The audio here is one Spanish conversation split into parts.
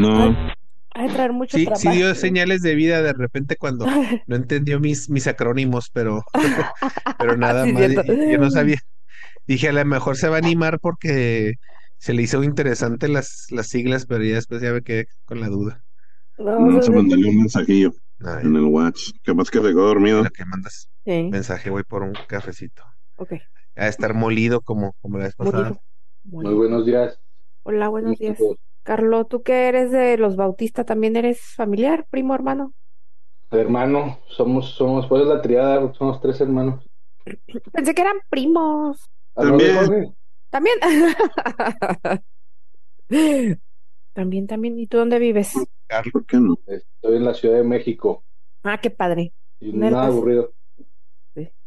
No, Ha de traer mucho Sí, trabajo. sí dio señales de vida de repente cuando no entendió mis, mis acrónimos, pero, pero nada Sí, más. Yo no sabía. Dije, a lo mejor se va a animar porque se le hizo interesante las, las siglas, pero ya después ya me quedé con la duda. No, vamos no, no. mandarle un mensajillo Ay, en el watch. Capaz que se quedó dormido. que mandas Sí, mensaje, voy por un cafecito. ok. A estar molido como, como la vez pasada. Molido. Muy buenos días. Hola, buenos días. Chicos. Carlos, ¿tú que eres de los Bautista también eres familiar, primo, hermano? Hermano, somos, somos, pues la triada, somos tres hermanos. Pensé que eran primos. ¿A dónde, También. También. También, también. ¿Y tú dónde vives? Carlos, ¿Por qué no? Estoy en la Ciudad de México. Ah, qué padre. Y nada aburrido.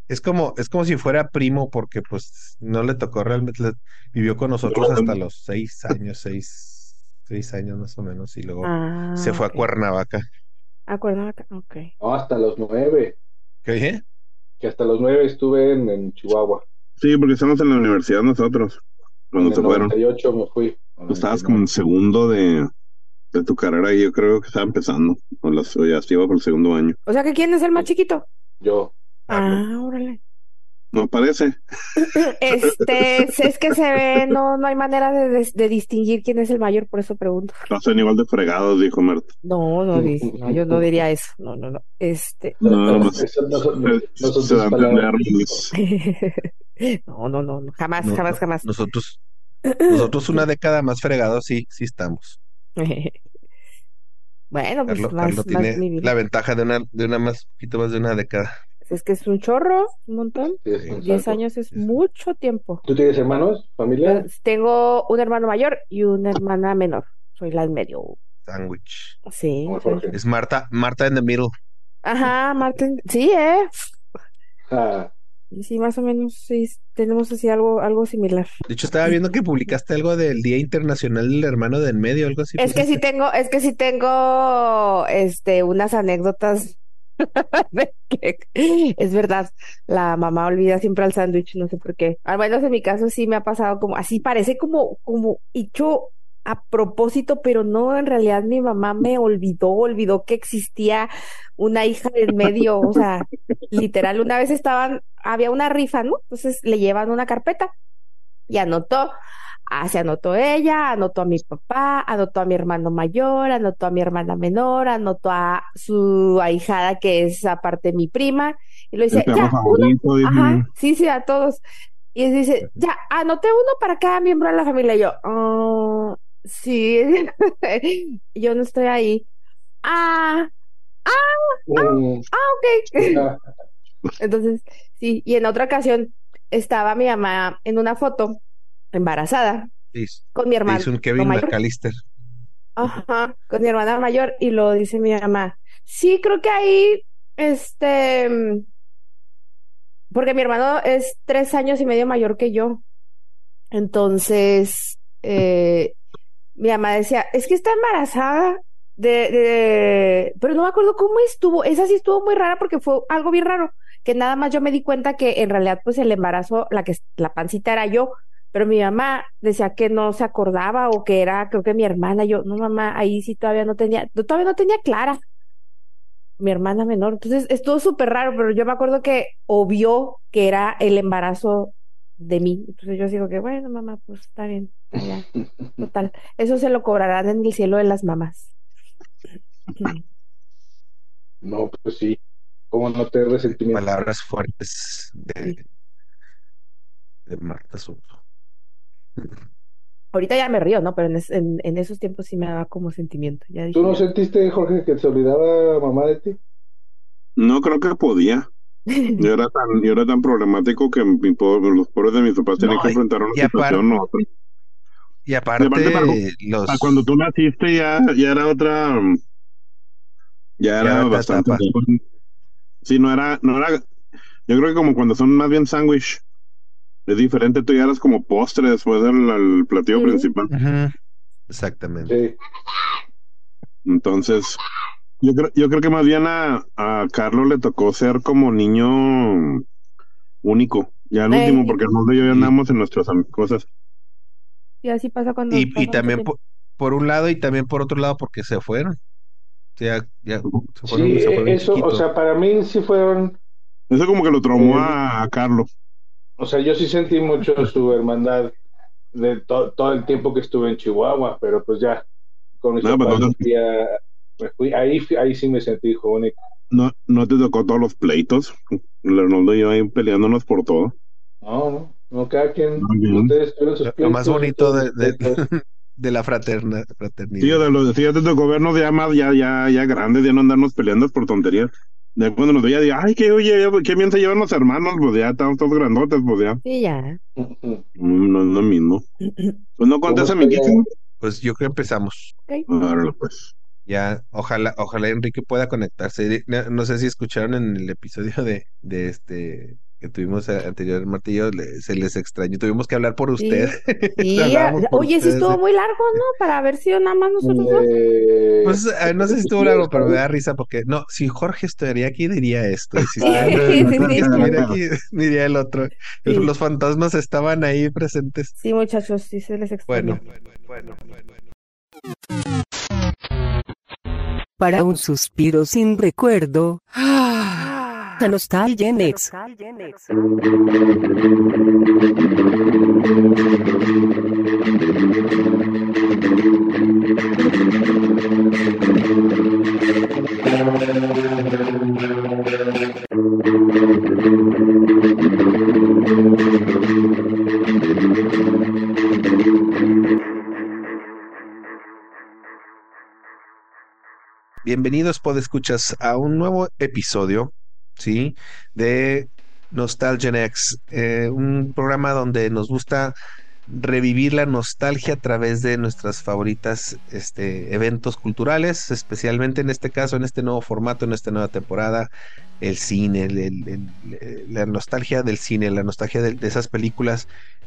Es como, es como si fuera primo, porque pues no le tocó realmente, le- vivió con nosotros hasta los seis años, seis, seis años más o menos, y luego Ah, se fue ok. a Cuernavaca. A Cuernavaca, ok. No, hasta los nueve. ¿Qué dije? Que hasta los nueve estuve en, en Chihuahua. Sí, porque estamos en la universidad nosotros. Cuando en se el fueron. 98 me fui. Tú estabas como en segundo de, de tu carrera y yo creo que estaba empezando. O, las, o ya se iba por el segundo año. O sea que ¿quién es el más chiquito? Yo. Ah, órale. No parece. Este, es que se ve, no, no hay manera de, de- de distinguir quién es el mayor, por eso pregunto. Pasan igual de fregados, dijo Mert. No, no, no, yo no diría eso. No, no, no. Este, No, no, no son- no son no, no, no, no, jamás, No, jamás, no, jamás. Nosotros, nosotros una década más fregados, sí, sí estamos. Bueno, pues Carlos, más, Carlos más tiene la ventaja de una, de una más, poquito más de una década. Es que es un chorro, un montón. Sí, un años es mucho tiempo. ¿Tú tienes hermanos? ¿Familia? Pues, Tengo un hermano mayor y una hermana menor. Soy la del medio. Sándwich. Sí. Es Marta, Marta in the middle. Ajá, Martín. Sí, ¿eh? Ah, Sí, más o menos, sí, tenemos así algo, algo similar. De hecho, estaba viendo que publicaste algo del Día Internacional del Hermano de en Medio, algo así. Es que sí tengo, es que sí tengo, este, unas anécdotas es verdad, la mamá olvida siempre al sándwich, no sé por qué. Al menos en mi caso sí me ha pasado como, así parece como, como hecho a propósito, pero no, en realidad mi mamá me olvidó, olvidó que existía una hija del medio, o sea, literal, una vez estaban, había una rifa, ¿no? Entonces le llevan una carpeta y anotó, ah, se anotó ella, anotó a mi papá, anotó a mi hermano mayor, anotó a mi hermana menor, anotó a su ahijada que es aparte mi prima, y lo dice, ya, uno, favorito, ajá, sí, sí, a todos. Y dice, ya, anoté uno para cada miembro de la familia. Y yo, "Ah, sí, yo no estoy ahí. Ah, mm, ok. ah, Entonces, sí, y en otra ocasión estaba mi mamá en una foto embarazada Sí, con mi hermano un Kevin mayor. McAllister. Ajá, con mi hermana mayor y lo dice mi mamá. Sí, creo que ahí, este, porque mi hermano es tres años y medio mayor que yo. Entonces, eh, mi mamá decía, es que está embarazada de, de, pero no me acuerdo cómo estuvo. Esa sí estuvo muy rara porque fue algo bien raro, que nada más yo me di cuenta que en realidad pues el embarazo, la que la pancita era yo. Pero mi mamá decía que no se acordaba o que era, creo que mi hermana, yo, no mamá, ahí sí todavía no tenía, no, todavía no tenía clara, mi hermana menor. Entonces estuvo súper raro, pero yo me acuerdo que obvió que era el embarazo de mí. Entonces yo digo que, bueno, mamá, pues está bien, ya, total. Eso se lo cobrarán en el cielo de las mamás. no, pues sí. ¿Cómo no te resentimiento? Palabras fuertes de, de Marta Soto. Ahorita ya me río, ¿no? Pero en, es- en, en esos tiempos sí me daba como sentimiento. Ya dije, ¿Tú no ya. sentiste, Jorge, que se olvidaba mamá de ti? No creo que podía. Yo era tan, yo era tan problemático que mi los pobres de mis papás tenían No, que enfrentar una y aparte- situación u otra. Y aparte, aparte, para- los... Ah, Cuando tú naciste ya, ya era otra, ya era bastante. Sí, no era, no era, yo creo que como cuando son más bien sándwich, es diferente, tú ya eras como postre después del del platillo Sí. principal. Exactamente. Sí. Entonces, yo creo, yo creo que más bien a, a Carlos le tocó ser como niño único, ya el último, porque Arnoldo y yo ya andamos en nuestras cosas. Y así pasa cuando Y, pasa y mucho también por, por un lado y también por otro lado porque se fueron. Ya, ya se fueron, Sí, se fueron eso, o sea, para mí sí fueron, Eso como que lo traumó Eh, a, a Carlos. O sea, yo sí sentí mucho su hermandad de to- todo el tiempo que estuve en Chihuahua, pero pues ya, con mis No, pues, papás no- me fui a- me fui- ahí, ahí sí me sentí hijo único. No, no te tocó todos los pleitos. Leonardo y yo ahí peleándonos por todo. No, no, no, cada quien, bien. ustedes tuvieron sus Lo más pleitos, bonito de, de, pleitos. de la fraterna, Sí, fraternidad. de los, sí, ya te tocó vernos ya más, ya, ya, ya grandes, ya no andarnos peleando por tonterías. De cuando nos veía, digo, ay, que oye, qué bien se llevan los hermanos, pues ya estamos todos grandotes, pues ya. Sí, ya. Mm, No es lo mismo. Pues no contes, ¿Cómo estaría? amiguísimo. Pues yo creo que empezamos. Órale, pues. Ya, ojalá, ojalá Enrique pueda conectarse. No, no sé si escucharon en el episodio de, de este que tuvimos a- anterior, Martillo, le- se les extrañó. Tuvimos que hablar por usted. Sí, por oye, sí estuvo muy largo, ¿no? Para ver si nada más nosotros dos. Eh, Pues eh, no sé si estuvo largo, pero me da risa porque no, si Jorge estuviera aquí diría esto, y si Enrique Sí, sí, sí. estuviera aquí diría el otro. Sí. Los fantasmas estaban ahí presentes. Sí, muchachos, sí se les extrañó. Bueno, Para un suspiro sin recuerdo. A Nostalgia Next. bienvenidos podescuchas a un nuevo episodio, ¿sí? De Nostalgia Next, eh, un programa donde nos gusta revivir la nostalgia a través de nuestras favoritas este, eventos culturales, especialmente en este caso, en este nuevo formato, en esta nueva temporada, el cine, el- la nostalgia del cine, la nostalgia de, de esas películas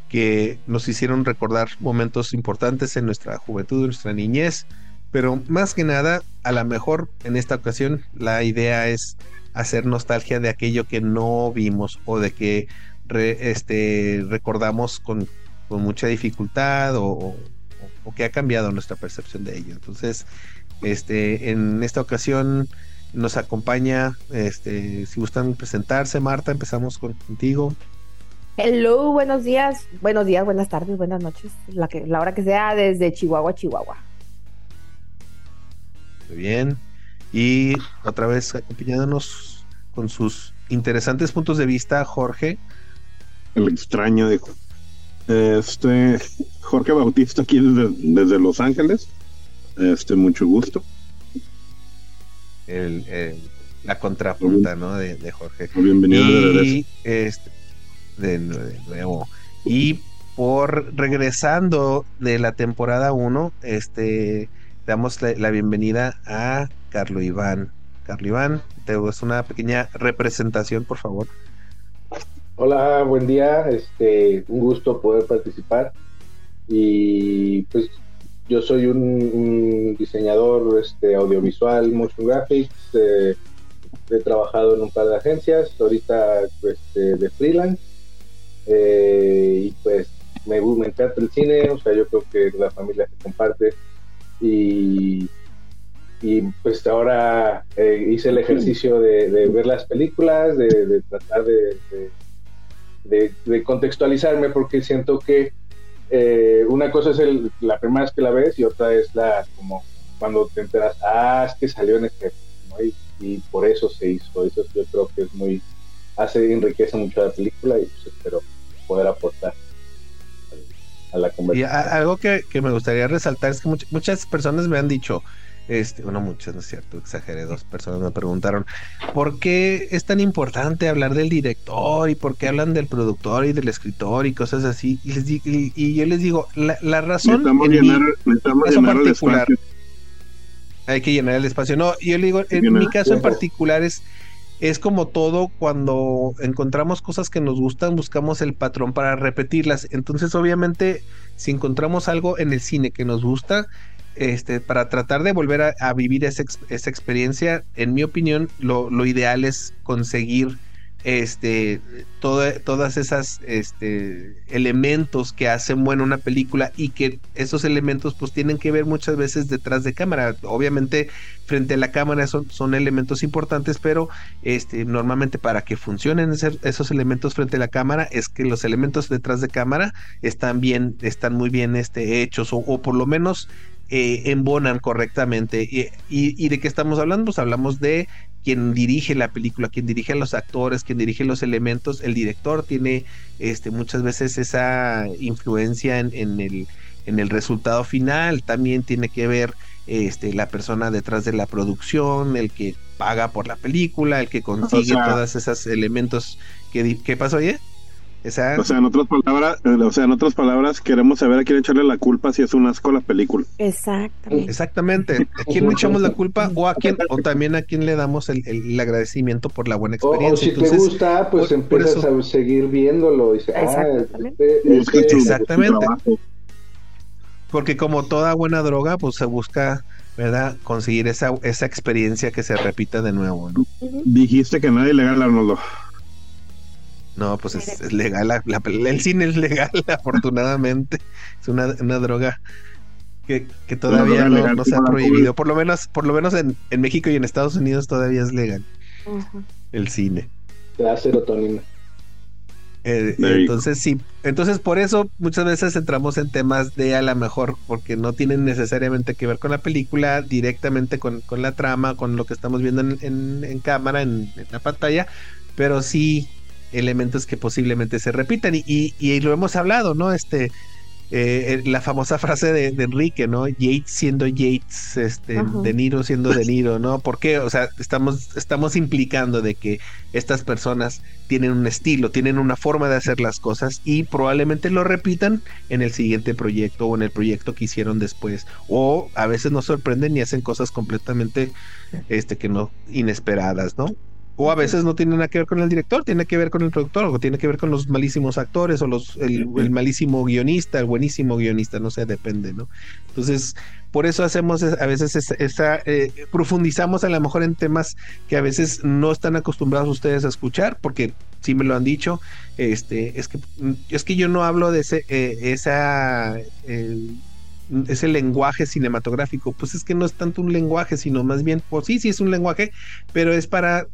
que nos hicieron recordar momentos importantes en nuestra juventud, en nuestra niñez, pero más que nada, a lo mejor en esta ocasión la idea es hacer nostalgia de aquello que no vimos o de que re- este, recordamos con, con mucha dificultad o, o- o que ha cambiado nuestra percepción de ello. Entonces, este, en esta ocasión nos acompaña, este, si gustan presentarse, Marta, empezamos con- contigo. Hello, buenos días, buenos días, buenas tardes, buenas noches, la, que, la hora que sea, desde Chihuahua, Chihuahua. Muy bien. Y otra vez acompañándonos con sus interesantes puntos de vista, Jorge. El extraño dijo. Este, Jorge Bautista aquí desde, desde Los Ángeles. Este, mucho gusto. el- el- la contrapunta, ¿no? De, de Jorge. Bienvenido de. Y este, de, de nuevo. Y por regresando de la temporada 1, este, damos la, bienvenida a Carlo Iván. Carlo Iván, te es una pequeña representación, por favor. Hola, buen día. Este, un gusto poder participar. Y pues yo soy un, diseñador este, audiovisual, motion graphics. eh, he trabajado en un par de agencias, ahorita este, de freelance. Eh, y pues me, me encanta el cine, o sea, yo creo que la familia se comparte. Y, y pues ahora eh, hice el ejercicio de, ver las películas, de, tratar de- contextualizarme porque siento que eh, una cosa es el, la primera vez que la ves y otra es la como cuando te enteras, ah, es que salió en este, y, y por eso se hizo, eso yo creo que es muy, hace, enriquece mucho la película y pues espero poder aportar a, la Y conversación. a- algo que, que me gustaría resaltar es que much- muchas personas me han dicho, este, bueno, muchas, no es cierto, exageré, dos personas me preguntaron, ¿por qué es tan importante hablar del director y por qué hablan del productor y del escritor y cosas así? Y, les di- y, y yo les digo, la, la razón Necesitamos en mí- llenar, necesitamos caso llenar el espacio. hay que llenar el espacio. No, yo le digo, en Llenar. mi caso en particular es, es como todo cuando encontramos cosas que nos gustan, buscamos el patrón para repetirlas. Entonces, obviamente, si encontramos algo en el cine que nos gusta, este, para tratar de volver a, a vivir esa, esa experiencia, en mi opinión, lo, lo ideal es conseguir este, todo, todas esas este, elementos que hacen buena una película y que esos elementos pues tienen que ver muchas veces detrás de cámara. Obviamente frente a la cámara son, son elementos importantes, pero este, normalmente para que funcionen esos elementos frente a la cámara es que los elementos detrás de cámara están bien, están muy bien este, hechos o, o por lo menos eh, embonan correctamente. Y, y, de qué estamos hablando? Pues hablamos de quien dirige la película, quien dirige a los actores, quien dirige los elementos, el director tiene este, muchas veces esa influencia en, en, el, en el resultado final, también tiene que ver este, la persona detrás de la producción, el que paga por la película, el que consigue todos esos elementos. que ¿Qué pasó ayer? O sea, en otras palabras, eh, o sea, en otras palabras, queremos saber a quién echarle la culpa si es un asco la película. Exactamente. Exactamente. ¿A quién le echamos la culpa o a quién o también a quién le damos el, el, agradecimiento por la buena experiencia? O, si te gusta, pues empiezas a seguir viéndolo y dices, ah, Exactamente. Ah, este, Exactamente. Porque como toda buena droga, pues se busca ¿verdad? Conseguir esa, esa experiencia que se repita de nuevo, ¿no? Dijiste que nadie le gana Arnoldo. No, pues es, legal, la, el cine es legal, afortunadamente. Es una, una droga que, que todavía no, se ha prohibido. Por lo menos, por lo menos en, en, México y en Estados Unidos todavía es legal el cine. La serotonina. Eh, entonces sí, entonces por eso muchas veces entramos en temas de a lo mejor, porque no tienen necesariamente que ver con la película, directamente con, con la trama, con lo que estamos viendo en, en, en cámara, en, la pantalla, pero sí elementos que posiblemente se repitan y, y, lo hemos hablado, ¿no? Este, eh, la famosa frase de, Enrique, ¿no? Yates siendo Yates, este, De Niro siendo De Niro, ¿no? ¿Por qué? O sea, estamos, estamos implicando de que estas personas tienen un estilo, tienen una forma de hacer las cosas y probablemente lo repitan en el siguiente proyecto o en el proyecto que hicieron después. O a veces nos sorprenden y hacen cosas completamente, este, que no, inesperadas, ¿no? O a veces no tiene nada que ver con el director, tiene que ver con el productor, o tiene que ver con los malísimos actores, o los, el, malísimo guionista, el buenísimo guionista, no sé, depende, ¿no? Entonces, por eso hacemos a veces esa, eh, profundizamos a lo mejor en temas que a veces no están acostumbrados ustedes a escuchar, porque sí me lo han dicho, este, es que, es que yo no hablo de ese, eh, esa, ese lenguaje cinematográfico, pues es que no es tanto un lenguaje, sino más bien, pues sí, sí es un lenguaje, pero es para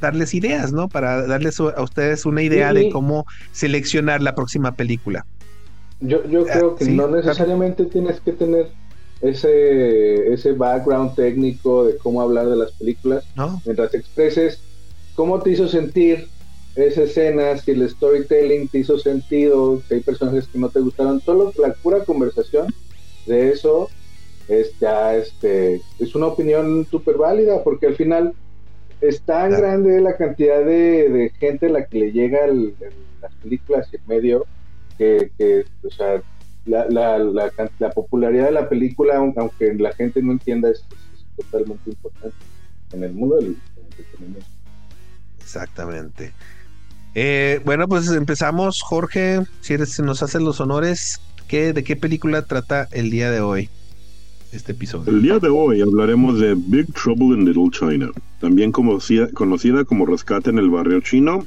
darles ideas, ¿no? Para darles a ustedes una idea de cómo seleccionar la próxima película. Yo, yo ah, creo que no necesariamente tienes que tener ese, ese background técnico de cómo hablar de las películas. Mientras expreses cómo te hizo sentir esa escena, si el storytelling te hizo sentido, si hay personajes que no te gustaron, solo la pura conversación de eso es ya este es una opinión súper válida porque al final es tan grande la cantidad de, gente a la que le llega las películas en medio que, o sea, la, la, la, popularidad de la película, aunque la gente no entienda, es, totalmente importante en el mundo del, entretenimiento. Exactamente. Eh, bueno, pues empezamos, Jorge, si eres, nos haces los honores, ¿qué, ¿de qué película trata el día de hoy? Este episodio. El día de hoy hablaremos de Big Trouble in Little China, también conocida, como Rescate en el Barrio Chino,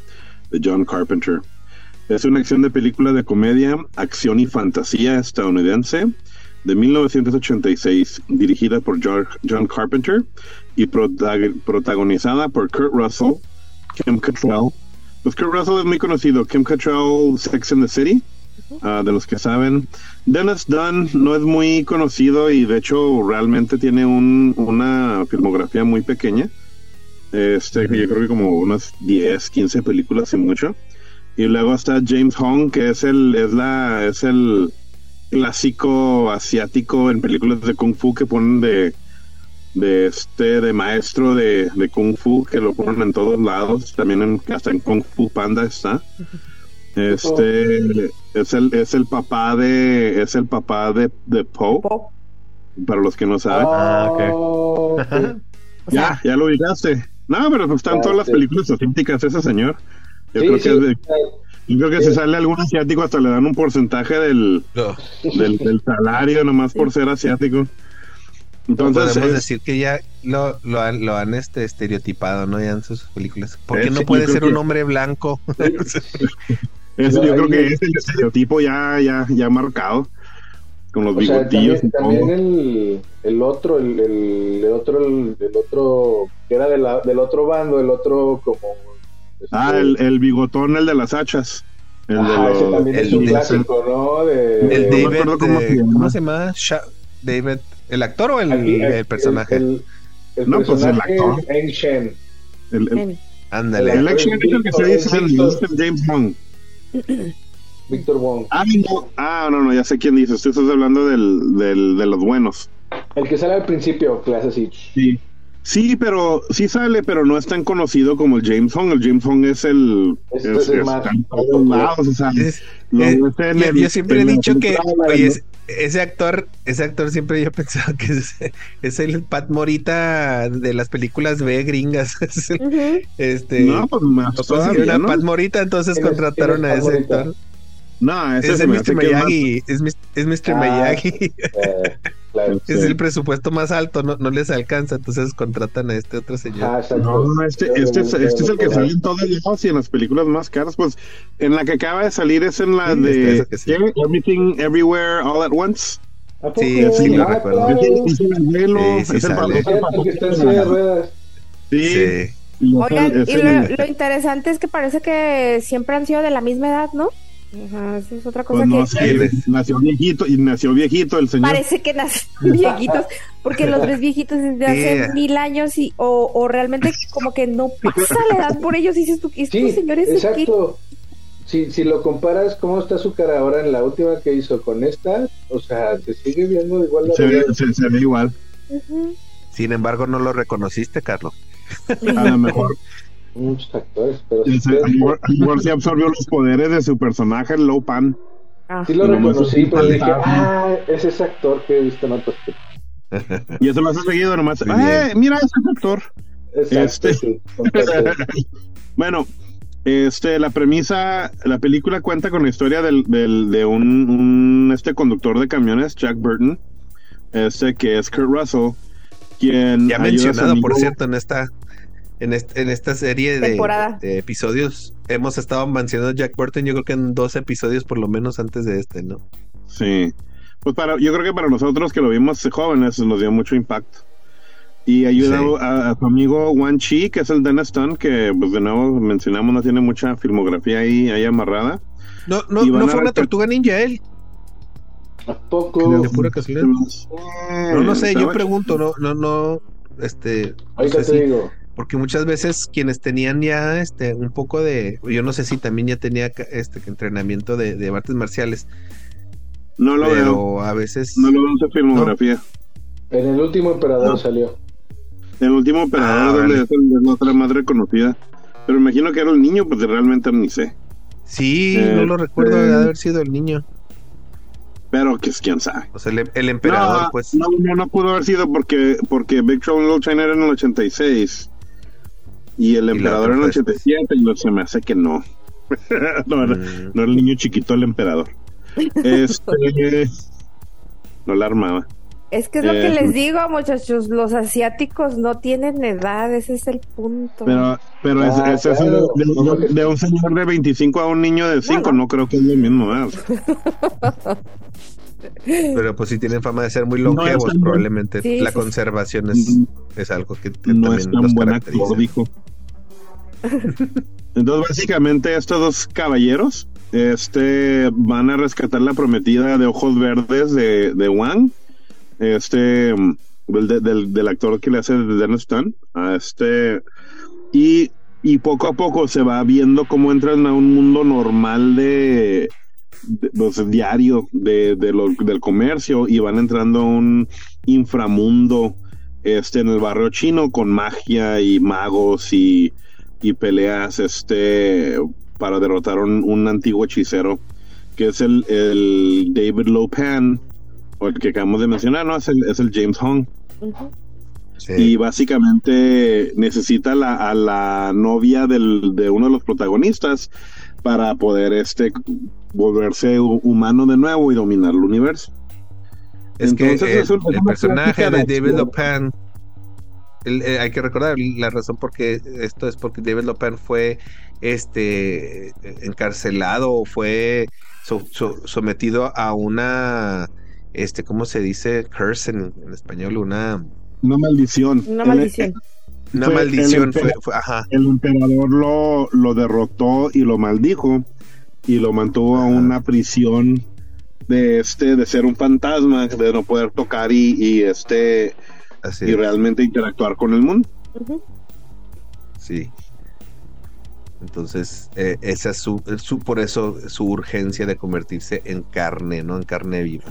de John Carpenter. Es una acción de película de comedia, acción y fantasía estadounidense de 1986, dirigida por John Carpenter y protagonizada por Kurt Russell, Kim Cattrall. Pues Kurt Russell es muy conocido, Kim Cattrall, Sex and the City, Ah, de los que saben. Dennis Dunn no es muy conocido y de hecho realmente tiene un, una filmografía muy pequeña. Este, yo creo que como unas 10, 15 películas y mucho. Y luego está James Hong, que es el, es la, es el clásico asiático en películas de Kung Fu que ponen de, de este, de maestro de, de Kung Fu, que lo ponen en todos lados, también en, hasta en Kung Fu Panda está. Este es el es el papá de es el papá de, de Poe. Para los que no saben. Ah, ya, ya lo ubicaste. No, pero pues están todas las películas asiáticas ese señor. Yo creo que yo creo que si sale algún asiático hasta le dan un porcentaje del, del, del, salario nomás por ser asiático. Entonces, podemos es- decir que ya lo, lo han, lo han este, estereotipado, ¿no? Ya en sus películas. ¿Por Eh, no sí, puede ser un hombre blanco? es- yo creo que es el estereotipo ya, ya, ya marcado. Con los O sea, bigotillos también, y también el, el otro, el, el, el otro, el, el otro, que era de la- del otro bando, el otro como... este, Ah, el, el bigotón, el de las hachas. El de ajá, ese también es el un clásico, ¿no? De, El no me David, acuerdo cómo eh, se llama. ¿cómo se llama? Sha- David, ¿el actor o el, aquí, el personaje? El, el No, pues, el personaje actor. Shen. el, el, Ándale. el action es el que se dice el James Bond. Víctor Wong. Ah, no, ah, no, no, ya sé quién dices. Tú estás hablando del, del, de los buenos. El que sale al principio, hace así. Sí. Sí, pero sí sale, pero no es tan conocido como el James Bond. El James Bond es el. Este es el más- Es- eh, en yo, siempre he dicho que ese, actor, ese actor siempre yo he pensado que es, es el Pat Morita de las películas B gringas. Es este, No, pues más todavía, consiguieron a ¿no? Pat Morita, entonces ¿Quién es- contrataron a es ese Morita? actor. No, ese Es Mr. es más- Miyagi, es, es Mr. Ah. Miyagi. Sí. Es el presupuesto más alto, no, no les alcanza, entonces contratan a este otro señor. Ah. No, no, este, este, es, este es el que sale en todos lados y en las películas más caras. Pues en la que acaba de salir es en la Sí, de este. Everything Everywhere All at Once. Sí, sí lo Ah, recuerdo. claro. Es el, es el abuelo, Sí, sí es el sale. papá, Es cierto que está en silla de ruedas. Sí, Sí. y es Oigan, y lo interesante es que parece que siempre han sido de la misma edad, ¿no? Ajá, eso es otra cosa pues no que sé, nació viejito y nació viejito el señor. parece que nacen viejitos, porque los ves viejitos desde hace Sí. mil años y o, o realmente como que no pasa la edad por ellos y dices tú, estos Sí, señores exacto. Si, si lo comparas, cómo está su cara ahora en la última que hizo con esta, o sea, te sigue viendo igual la se, ve, se, se igual. Sin embargo, no lo reconociste, Carlos. A lo mejor, muchos actores, pero se absorbió los poderes de su personaje, el Low Pan. Ah. sí lo reconocí, es pero dije, ah, es ese actor que he visto en otros. Y eso lo hace seguido nomás. ¡Eh, mira ese actor! Exacto, Este. sí, bueno, este, la premisa, la película cuenta con la historia del, del- de un, un, este conductor de camiones, Jack Burton, este que es Kurt Russell, quien Ya mencionado, por cierto, en esta en, este- en esta serie de, episodios hemos estado mencionando a Jack Burton, yo creo que en dos episodios por lo menos antes de este, ¿no? Sí. Pues para, yo creo que para nosotros que lo vimos jóvenes nos dio mucho impacto. Y ayuda Sí. a, a su amigo Wan Chi, que es el Dennis Stone, que pues de nuevo mencionamos no tiene mucha filmografía ahí, ahí amarrada. No, no, no fue una tortuga ninja él. ¿A poco? De pura casualidad. No, no sé, yo pregunto, no, no, no, este, no Ahorita sé te si- digo. Porque muchas veces quienes tenían ya este un poco de, yo no sé si también ya tenía ca- este entrenamiento de, de artes marciales, No lo veo. pero a veces No lo veo en su filmografía. En el último emperador No. salió. El último operador Ah, donde órale. es el- es la otra más reconocida. Pero imagino que era el niño, pues realmente ni sé. sí, Eh, no lo recuerdo de eh. haber sido el niño, Pero que es quién sabe. o sea, el, el emperador, no, pues. no, no, no pudo haber sido porque, porque Big Trouble in Little China era en el 86 y el emperador en el fue 87 y no, se me hace que no. no, era, Mm. no era el niño chiquito el emperador. Este, no la armaba. Es que es lo que Eh, les digo, muchachos, los asiáticos no tienen edad, ese es el punto. Pero, pero es, Ah, es claro. de, de- de un señor de 25 a un niño de 5, no, creo que es lo mismo. ¿verdad? Pero pues sí tienen fama de ser muy longevos, probablemente. Sí, la sí, conservación es, Mm. es algo que, que no también es tan los buen caracteriza. actor, dijo. Entonces, básicamente, estos dos caballeros este, van a rescatar la prometida de ojos verdes de, de Wang, este, del, del, actor que le hace de Dennis Stan, a este, y, y poco a poco se va viendo cómo entran a un mundo normal de, de- pues, diario de, de lo- del comercio y van entrando a un inframundo este en el barrio chino con magia y magos y, y peleas este para derrotar un, un antiguo hechicero que es el, el David Lopan o el que acabamos de mencionar no es el, es el James Hong. Sí. y básicamente necesita la, a la novia del, de uno de los protagonistas para poder este volverse hu- humano de nuevo y dominar el universo Es que Entonces, el, es el personaje de David. Lopan, el- eh, hay que recordar la razón por qué esto es porque David Lopan fue este encarcelado o fue so- so- sometido a una este cómo se dice curse en, en español una Una maldición. Una maldición. una Fue- maldición el- fue, fue- ajá el emperador lo, lo derrotó y lo maldijo y lo mantuvo a una prisión de este de ser un fantasma de no poder tocar y, y este así y realmente interactuar con el mundo. Sí. Entonces eh, esa es su, su por eso su urgencia de convertirse en carne no en carne viva.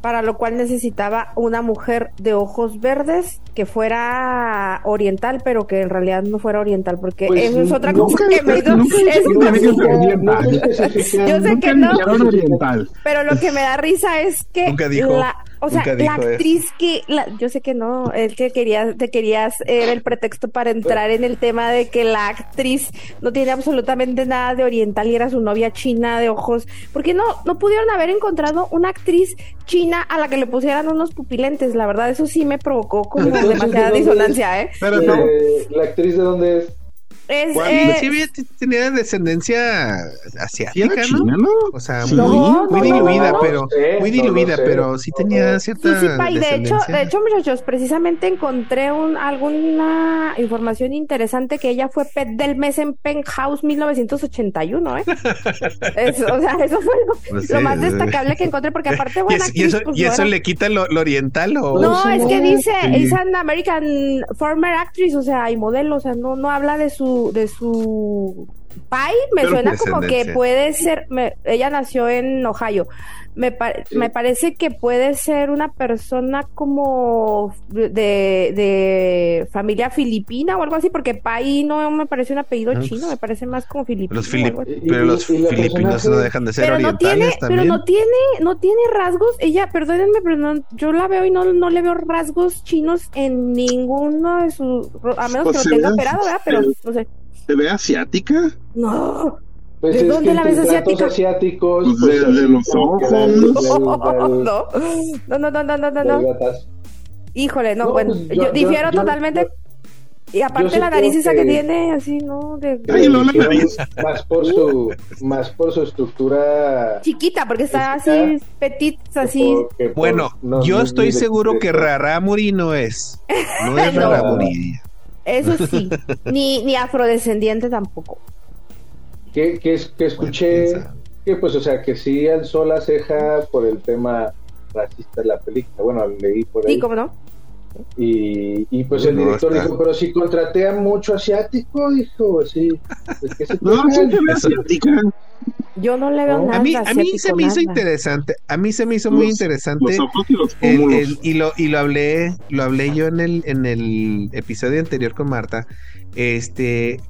Para lo cual necesitaba una mujer de ojos verdes que fuera oriental, pero que en realidad no fuera oriental, porque Pues, eso es otra nunca- cosa que me dio. Yo sé que no. oriental. Pero lo que me da risa es que Nunca dijo- la, o sea, nunca la eso. actriz que, la, yo sé que no, el que querías, te querías, era el pretexto para entrar en el tema de que la actriz no tiene absolutamente nada de oriental y era su novia china de ojos, porque no, no pudieron haber encontrado una actriz china a la que le pusieran unos pupilentes, la verdad, eso sí me provocó como Entonces, demasiada ¿de dónde disonancia, ¿eh? pero Eh, no La actriz de dónde es. Es, eh, Sí, había- tenía descendencia asiática, ¿no? china, ¿no? O sea, Sí. muy, No, muy no, diluida, no, no, pero muy diluida, pero sí tenía cierta Sí, sí, de hecho, de hecho, muchachos, precisamente encontré un, alguna información interesante que ella fue pet del mes en Penthouse 1981, ¿eh? O sea, eso fue lo, Pues lo sí, más destacable que encontré, porque aparte, ¿Y, buena es- y eso, pues, y eso le quita lo, lo oriental o No, Sí, es que dice, sí. es an American former actress, o sea, y modelo, o sea, no, no habla de su, de su pai, me Pero suena como que puede ser, me- ella nació en Ohio, me, Sí. me parece que puede ser una persona como de, de familia filipina o algo así, porque pai no me parece un apellido Ah, chino, me parece más como filipino. los filip- pero los y filipinos no dejan de ser pero no tiene, también. pero no tiene, no tiene rasgos. Ella, perdónenme, pero no, yo la veo y no, no le veo rasgos chinos en ninguno de sus, a menos Pues que lo tenga ve- operado, ¿verdad? Pero se- no sé. se ve asiática No, Pues ¿De dónde la ves asiática? asiáticos. Pues pues, de- de los ojos. no, no, no, no, no, no, no, no. Híjole, no, No, bueno, pues, yo, yo- yo- difiero yo- totalmente. y aparte la nariz esa que... que- tiene, así, ¿no? De, Ay, no, la nariz. Más por su, más por su estructura. chiquita, porque está Chiquita. así, petit, así. por- que por- Bueno, no, yo estoy seguro de- que Raramuri no es. No es No. Raramuri. Eso sí, ni, ni afrodescendiente tampoco. Que, que, es- que escuché que, pues, o sea, que sí alzó la ceja por el tema racista de la película. Bueno, leí por ahí. Sí, ¿cómo no? Y, y pues el No, director está- dijo, pero si contraté a mucho asiático, dijo, sí. ¿de qué se no asiática Yo no le veo No. nada A mí, a mí asiático, se me hizo nada. interesante. A mí se me hizo muy interesante. los ojos y los El- pómulos el- y lo y lo hablé lo hablé yo en el en el episodio anterior con Marta este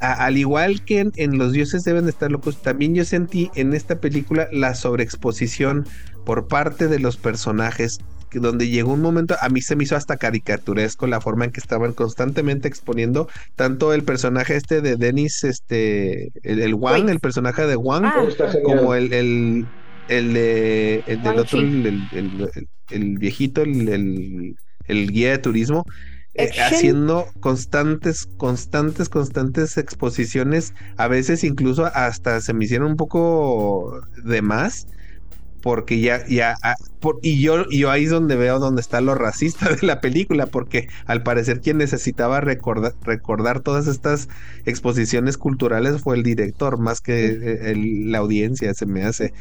a- al igual que en, en los dioses deben de estar locos también yo sentí en esta película la sobreexposición por parte de los personajes que donde llegó un momento a mí se me hizo hasta caricaturesco la forma en que estaban constantemente exponiendo tanto el personaje este de Dennis este el, el Wang Wait. el personaje de Wang Ah. Como el, el, el, de, el del otro, el, el- el- el- el viejito, el, el- el guía de turismo, eh, haciendo constantes, constantes, constantes exposiciones, a veces incluso hasta se me hicieron un poco de más. Porque ya, ya, ah, por- y yo, yo ahí es donde veo donde está lo racista de la película, porque al parecer quien necesitaba recordar, recordar todas estas exposiciones culturales fue el director, más que eh, el- la audiencia, se me hace.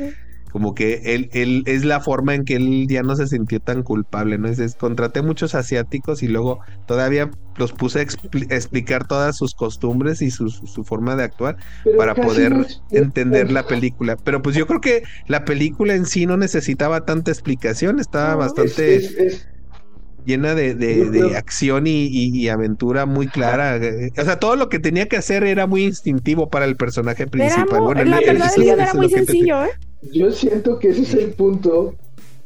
Como que él, él es la forma en que él ya no se sintió tan culpable, ¿no? Es, es, contraté muchos asiáticos y luego todavía los puse a expli- a explicar todas sus costumbres y su, su forma de actuar Pero para poder no entender la película. Pero pues yo creo que la película en sí no necesitaba tanta explicación, estaba No. bastante Es- es- es- llena de, de- de acción y, y- y aventura muy clara. O sea, todo lo que tenía que hacer era muy instintivo para el personaje principal. muy- Bueno, la el- verdad, eso- el guion eso era muy sencillo, ¿eh? Yo siento que ese es el punto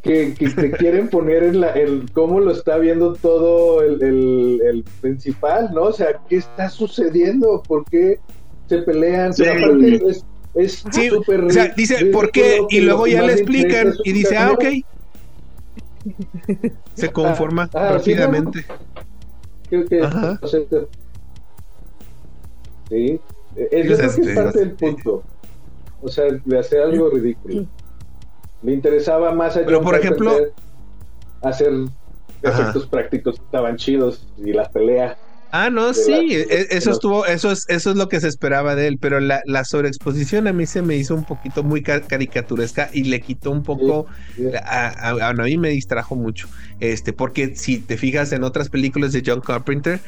que, que te quieren poner en la, el cómo lo está viendo todo el, el- el principal, ¿no? O sea, ¿qué está sucediendo? ¿Por qué se pelean? Sí. Aparte es, es Sí, súper o sea, dice, ¿por qué? Y luego ya le explican es y dice, ah, ok. Se conforma Ah, ah, sí, rápidamente. Creo que Ajá. o sea, te- Sí, es, yo O sea, creo que es parte del punto. O sea, de hacer algo ridículo. Le interesaba más a Pero, John por ejemplo- hacer Ajá. efectos prácticos que estaban chidos y las peleas. Ah, no, sí, la- e- eso estuvo, eso es, eso es lo que se esperaba de él, pero la, la sobreexposición a mí se me hizo un poquito muy ca- caricaturesca y le quitó un poco, Sí. a, a- a mí me distrajo mucho, este, porque si te fijas en otras películas de John Carpenter,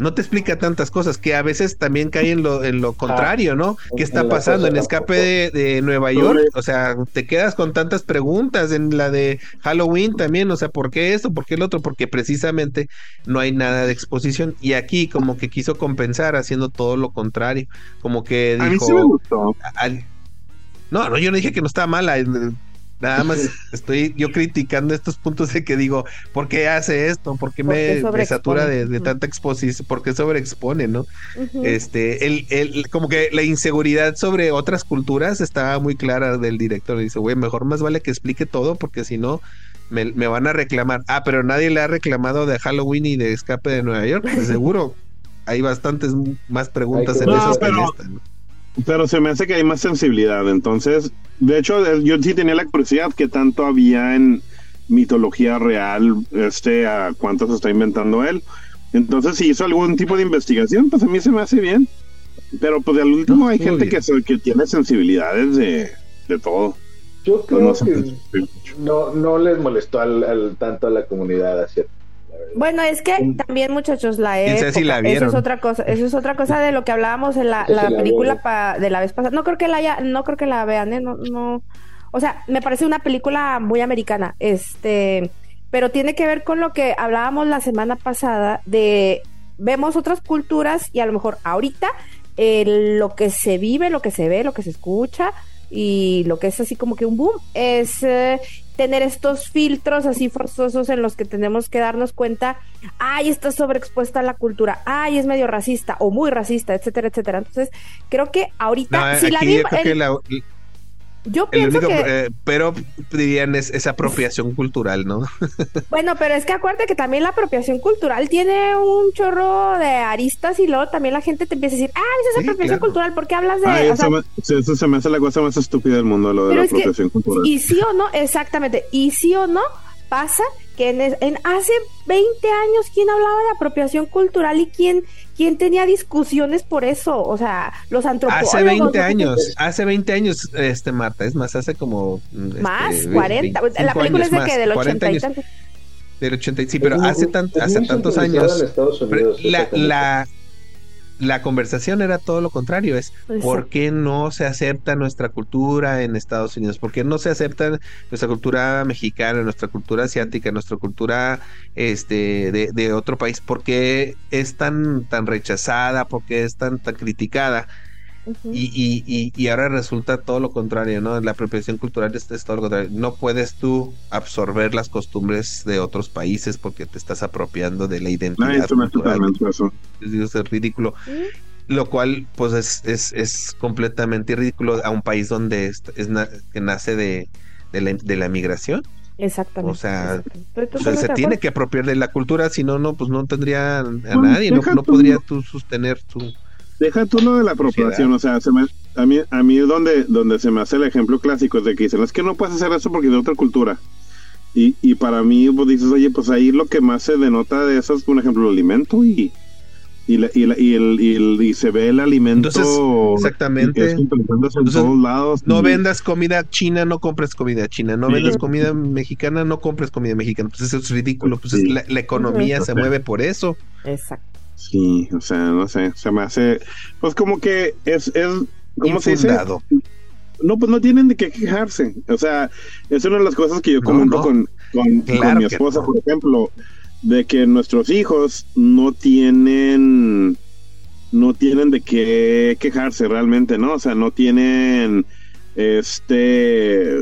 no te explica tantas cosas, que a veces también cae en lo, en lo contrario, ¿no? ¿Qué está pasando en Escape de, de Nueva York? O sea, te quedas con tantas preguntas en la de Halloween también, o sea, ¿por qué esto? ¿Por qué el otro? Porque precisamente no hay nada de exposición y aquí como que quiso compensar haciendo todo lo contrario, como que A mí dijo... sí me gustó. al- No, no, yo no dije que no estaba mala. Nada más estoy yo criticando estos puntos de que digo, ¿por qué hace esto? ¿Por qué ¿Por me, qué me satura de, de tanta exposición? ¿Por qué sobreexpone, no? Este, el, el, como que la inseguridad sobre otras culturas estaba muy clara del director. Dice, güey, mejor más vale que explique todo porque si no me, me van a reclamar. Ah, pero nadie le ha reclamado de Halloween y de Escape de Nueva York. Seguro hay bastantes más preguntas Hay en que- esas que en No, esta, ¿no? Pero se me hace que hay más sensibilidad. Entonces, de hecho, eh, yo sí tenía la curiosidad que tanto había en mitología real, este, a cuánto se está inventando él. Entonces, si hizo algún tipo de investigación, pues a mí se me hace bien. Pero pues al último hay gente bien. que, se- que tiene sensibilidades de, de todo. Yo Pues creo no que no, no les molestó al, al- tanto a la comunidad verdad. Bueno, es que también, muchachos, la época, si la eso es otra cosa, eso es otra cosa de lo que hablábamos en la, la la película pa- de la vez pasada. No creo que la haya, no creo que la vean, ¿eh? No, no. O sea, me parece una película muy americana, este, pero tiene que ver con lo que hablábamos la semana pasada de vemos otras culturas y a lo mejor ahorita eh, lo que se vive, lo que se ve, lo que se escucha y lo que es así como que un boom es eh, tener estos filtros así forzosos en los que tenemos que darnos cuenta, ay, está sobreexpuesta la cultura, ay, es medio racista o muy racista, etcétera, etcétera. Entonces, creo que ahorita, No, si la aquí yo creo el- que la- yo el pienso único, que, eh, pero dirían es, es apropiación cultural, ¿no? bueno, pero es que acuérdate que también la apropiación cultural tiene un chorro de aristas y luego también la gente te empieza a decir, ah, esa es Sí, apropiación claro. cultural, ¿por qué hablas de...? Ay, sea, eso, me, eso se me hace la cosa más estúpida del mundo, lo de Pero la que- apropiación cultural. Y sí o no, exactamente, y sí o no, pasa que en, en hace 20 años, ¿quién hablaba de apropiación cultural y quién, quién tenía discusiones por eso? O sea, los antropólogos. Hace 20 ¿no? años, hace 20 años, este Marta, es más, hace como este, Más, ve- 40. 25 La película es de que del 40 80 y tantos. del 80, sí, pero hace, tan- hace tantos años, la, la, la conversación era todo lo contrario, es Exacto. ¿por qué no se acepta nuestra cultura en Estados Unidos? ¿Por qué no se acepta nuestra cultura mexicana, nuestra cultura asiática, nuestra cultura este, de, de otro país? ¿Por qué es tan, tan rechazada? ¿Por qué es tan, tan criticada? Y, y, y, y ahora resulta todo lo contrario, ¿no? La apropiación cultural es, es todo lo contrario. No puedes tú absorber las costumbres de otros países porque te estás apropiando de la identidad hace cultural. eso. Es, es ridículo. Lo cual, pues, es, es, es completamente ridículo a un país donde es, es na- que nace de, de, la, de la migración. Exactamente. O sea, exactamente. Estoy O sea, totalmente se tiene que apropiar de la cultura, si no, no, pues no tendría a Bueno, nadie, no, no podría tú sostener tu... Deja tú lo de la apropiación, o sea, se me, a mí, a mí donde, donde se me hace el ejemplo clásico es de que dicen, es que no puedes hacer eso porque es de otra cultura. Y, y para mí, pues dices, oye, pues ahí lo que más se denota de eso es, por ejemplo, el alimento y, y, la- y, la- y el, y, el- y se ve el alimento. Entonces, exactamente. en Entonces, todos lados. No y- vendas comida china, no compres comida china. No Sí. vendas comida mexicana, no compres comida mexicana. Pues eso es ridículo. Pues es la, la economía se mueve por eso. Exacto. Sí, o sea, no sé, se me hace, pues como que es, es ¿cómo se dice? Infundado. No, pues no tienen de qué quejarse. O sea, es una de las cosas que yo comento no. Con, con, Claro con mi esposa, no. por ejemplo, de que nuestros hijos no tienen no tienen de qué quejarse realmente, ¿no? O sea, no tienen este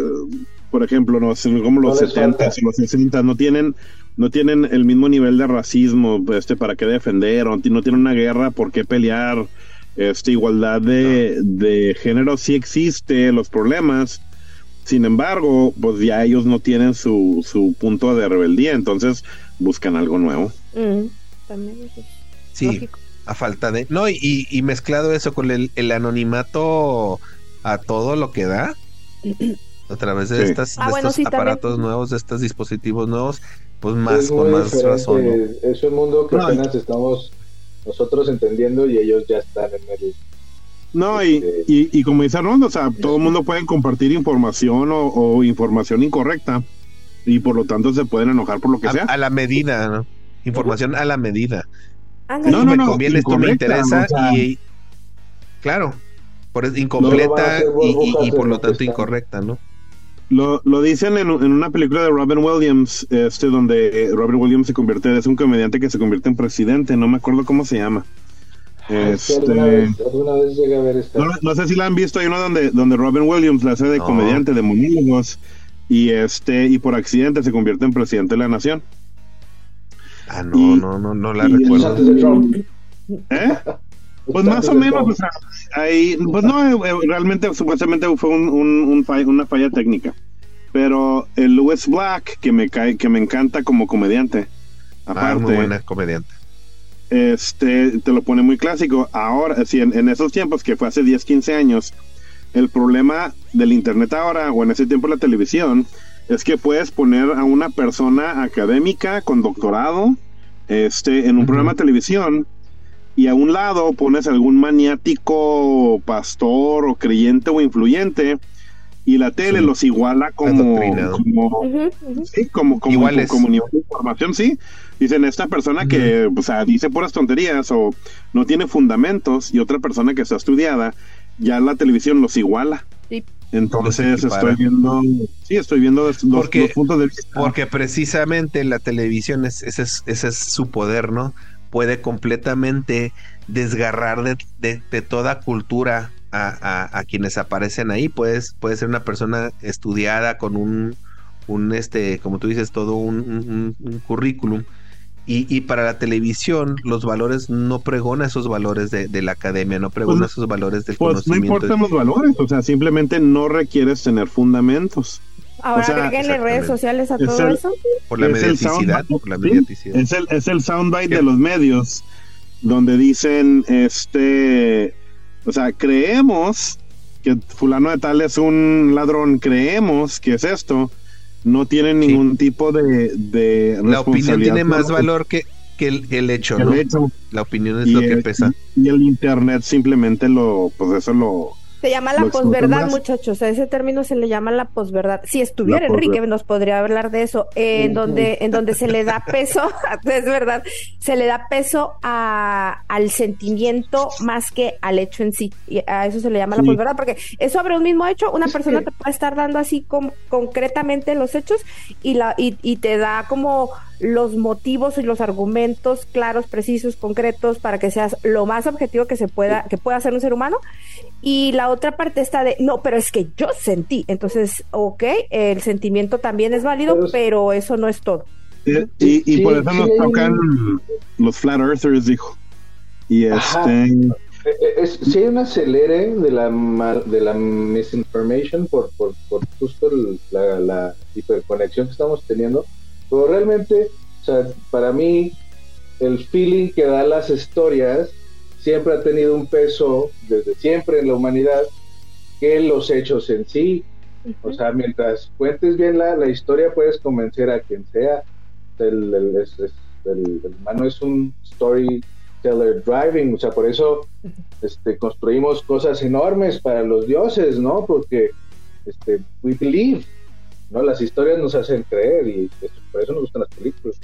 por ejemplo, no sé, como los No les 70 falta. y los 60 no tienen no tienen el mismo nivel de racismo, este para qué defender, o no tienen una guerra por qué pelear. Este igualdad de, de género sí existe, los problemas Sin embargo, pues ya ellos no tienen su, su punto de rebeldía, entonces buscan algo nuevo. Mm, también eso es Sí, lógico. a falta de... No, y, y mezclado eso con el, el anonimato a todo lo que da, a través de, Sí. estas, Ah, de bueno, estos sí, también. aparatos nuevos, de estos dispositivos nuevos, pues más, Es con más diferente, razón. ¿no? Es un mundo que No, y- apenas estamos nosotros entendiendo y ellos ya están en el... No, y, y, y como dice Arnold, o sea, todo el mundo puede compartir información o, o información incorrecta y por lo tanto se pueden enojar por lo que A, sea. a la medida, ¿no? Información a la medida. Ándale. No, no, me no, conviene, esto me interesa o sea- y... Claro, por No incompleta hacer y, y- y por lo tanto incorrecta, ¿no? Lo, lo dicen en, en una película de Robin Williams, este, donde Robin Williams se convierte, es un comediante que se convierte en presidente, no me acuerdo cómo se llama. Este, alguna, vez, alguna vez llegué a ver esta... no, no sé si la han visto, hay uno donde, donde Robin Williams la hace de No. comediante, de monólogos, y este, y por accidente se convierte en presidente de la nación. Ah, no, Y- no, no, no la recuerdo. antes de Trump. ¿Eh? Pues más o menos, o sea, ahí, pues no, eh, realmente supuestamente fue un, un- un fall- una falla técnica. Pero el Louis Black, que me cae, que me encanta como comediante, Ah, aparte, muy buena comediante. este, te lo pone muy clásico. Ahora, sí, en, en esos tiempos, que fue hace 10, 15 años, el problema del internet ahora, o en ese tiempo la televisión, es que puedes poner a una persona académica con doctorado este, en un programa de televisión y a un lado pones algún maniático pastor o creyente o influyente y la tele Sí. los iguala como, Adoctrinado. como. Sí, como, como, Iguales. como nivel de información, sí. Dicen, esta persona que o sea, dice puras tonterías o no tiene fundamentos y otra persona que está estudiada, ya la televisión los iguala. Sí. Entonces Los estoy viendo, sí, estoy viendo dos- Porque- dos puntos de vista. Porque precisamente la televisión, es, ese, es, ese es su poder, ¿no? Puede completamente desgarrar de, de- de toda cultura a, a- a quienes aparecen ahí. Puedes, puede ser una persona estudiada con un, un este, como tú dices, todo un, un- un currículum. Y, y para la televisión, los valores no pregona esos valores de, de la academia, no pregona Pues- esos valores del Pues no conocimiento. importan los valores, o sea, simplemente no requieres tener fundamentos. Ahora O sea, redes sociales a Es todo el- eso. por la es el mediaticidad, soundbite, por la sí, mediaticidad. Es el, es el soundbite ¿Qué? de los medios donde dicen, este, o sea, creemos que fulano de tal es un ladrón, creemos que es esto, no tienen Sí. ningún tipo de, de La opinión tiene más valor que, que el, el hecho, el ¿no? hecho. La opinión es Y lo que pesa. Y el internet simplemente lo, pues eso lo, Se llama la posverdad, muchachos. A ese término se le llama la posverdad. Si estuviera La Enrique, nos podría hablar de eso. eh, en donde, en donde se le da peso, es verdad, se le da peso a, al sentimiento más que al hecho en sí. Y a eso se le llama la posverdad, porque eso sobre un mismo hecho, una Es persona te puede estar dando así concretamente los hechos y la, y, y te da como los motivos y los argumentos claros, precisos, concretos, para que seas lo más objetivo que se pueda, que pueda ser un ser humano. Y la otra parte está de, no, pero es que yo sentí. Entonces, ok, el sentimiento también es válido, Pero pero, es- eso no es todo. y, y, y Sí, por eso sí, nos tocan los flat earthers, dijo. Y este, Eh, eh, Es, si hay un acelere de la de la misinformation por, por, por justo el- la, la hiperconexión que estamos teniendo, pero realmente, o sea, para mí, el feeling que da las historias siempre ha tenido un peso desde siempre en la humanidad que los hechos en sí. O sea, mientras cuentes bien la, la historia, puedes convencer a quien sea. El, el, el- el humano es un storyteller driving, o sea, por eso este, construimos cosas enormes para los dioses, ¿no? Porque este, we believe, ¿no? Las historias nos hacen creer y eso- por eso nos gustan las películas.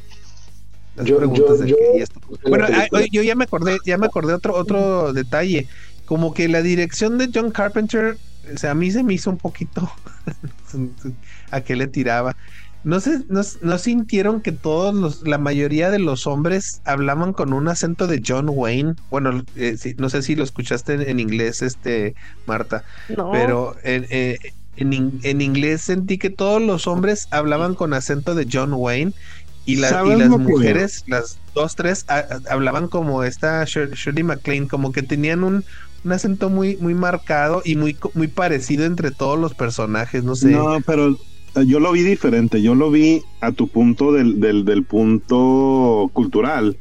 Las yo- preguntas yo- del yo- que y esto. Bueno, yo ya me acordé, ya me acordé otro, otro detalle. Como que la dirección de John Carpenter, o sea, a mí se me hizo un poquito a qué le tiraba. No sé, no, no sintieron que todos los, la mayoría de los hombres hablaban con un acento de John Wayne. Bueno, eh, sí, no sé si lo escuchaste en, en inglés, este, Marta. No. Pero en, eh, en, in- en inglés sentí que todos los hombres hablaban con acento de John Wayne y, la- y ¿Sabes las mujeres, las dos, tres, a- a- hablaban como esta Shir- Shirley MacLaine, como que tenían un, un acento muy, muy marcado y muy, muy parecido entre todos los personajes, no sé. No, pero eh, yo lo vi diferente. Yo lo vi a tu punto del, del, del punto cultural.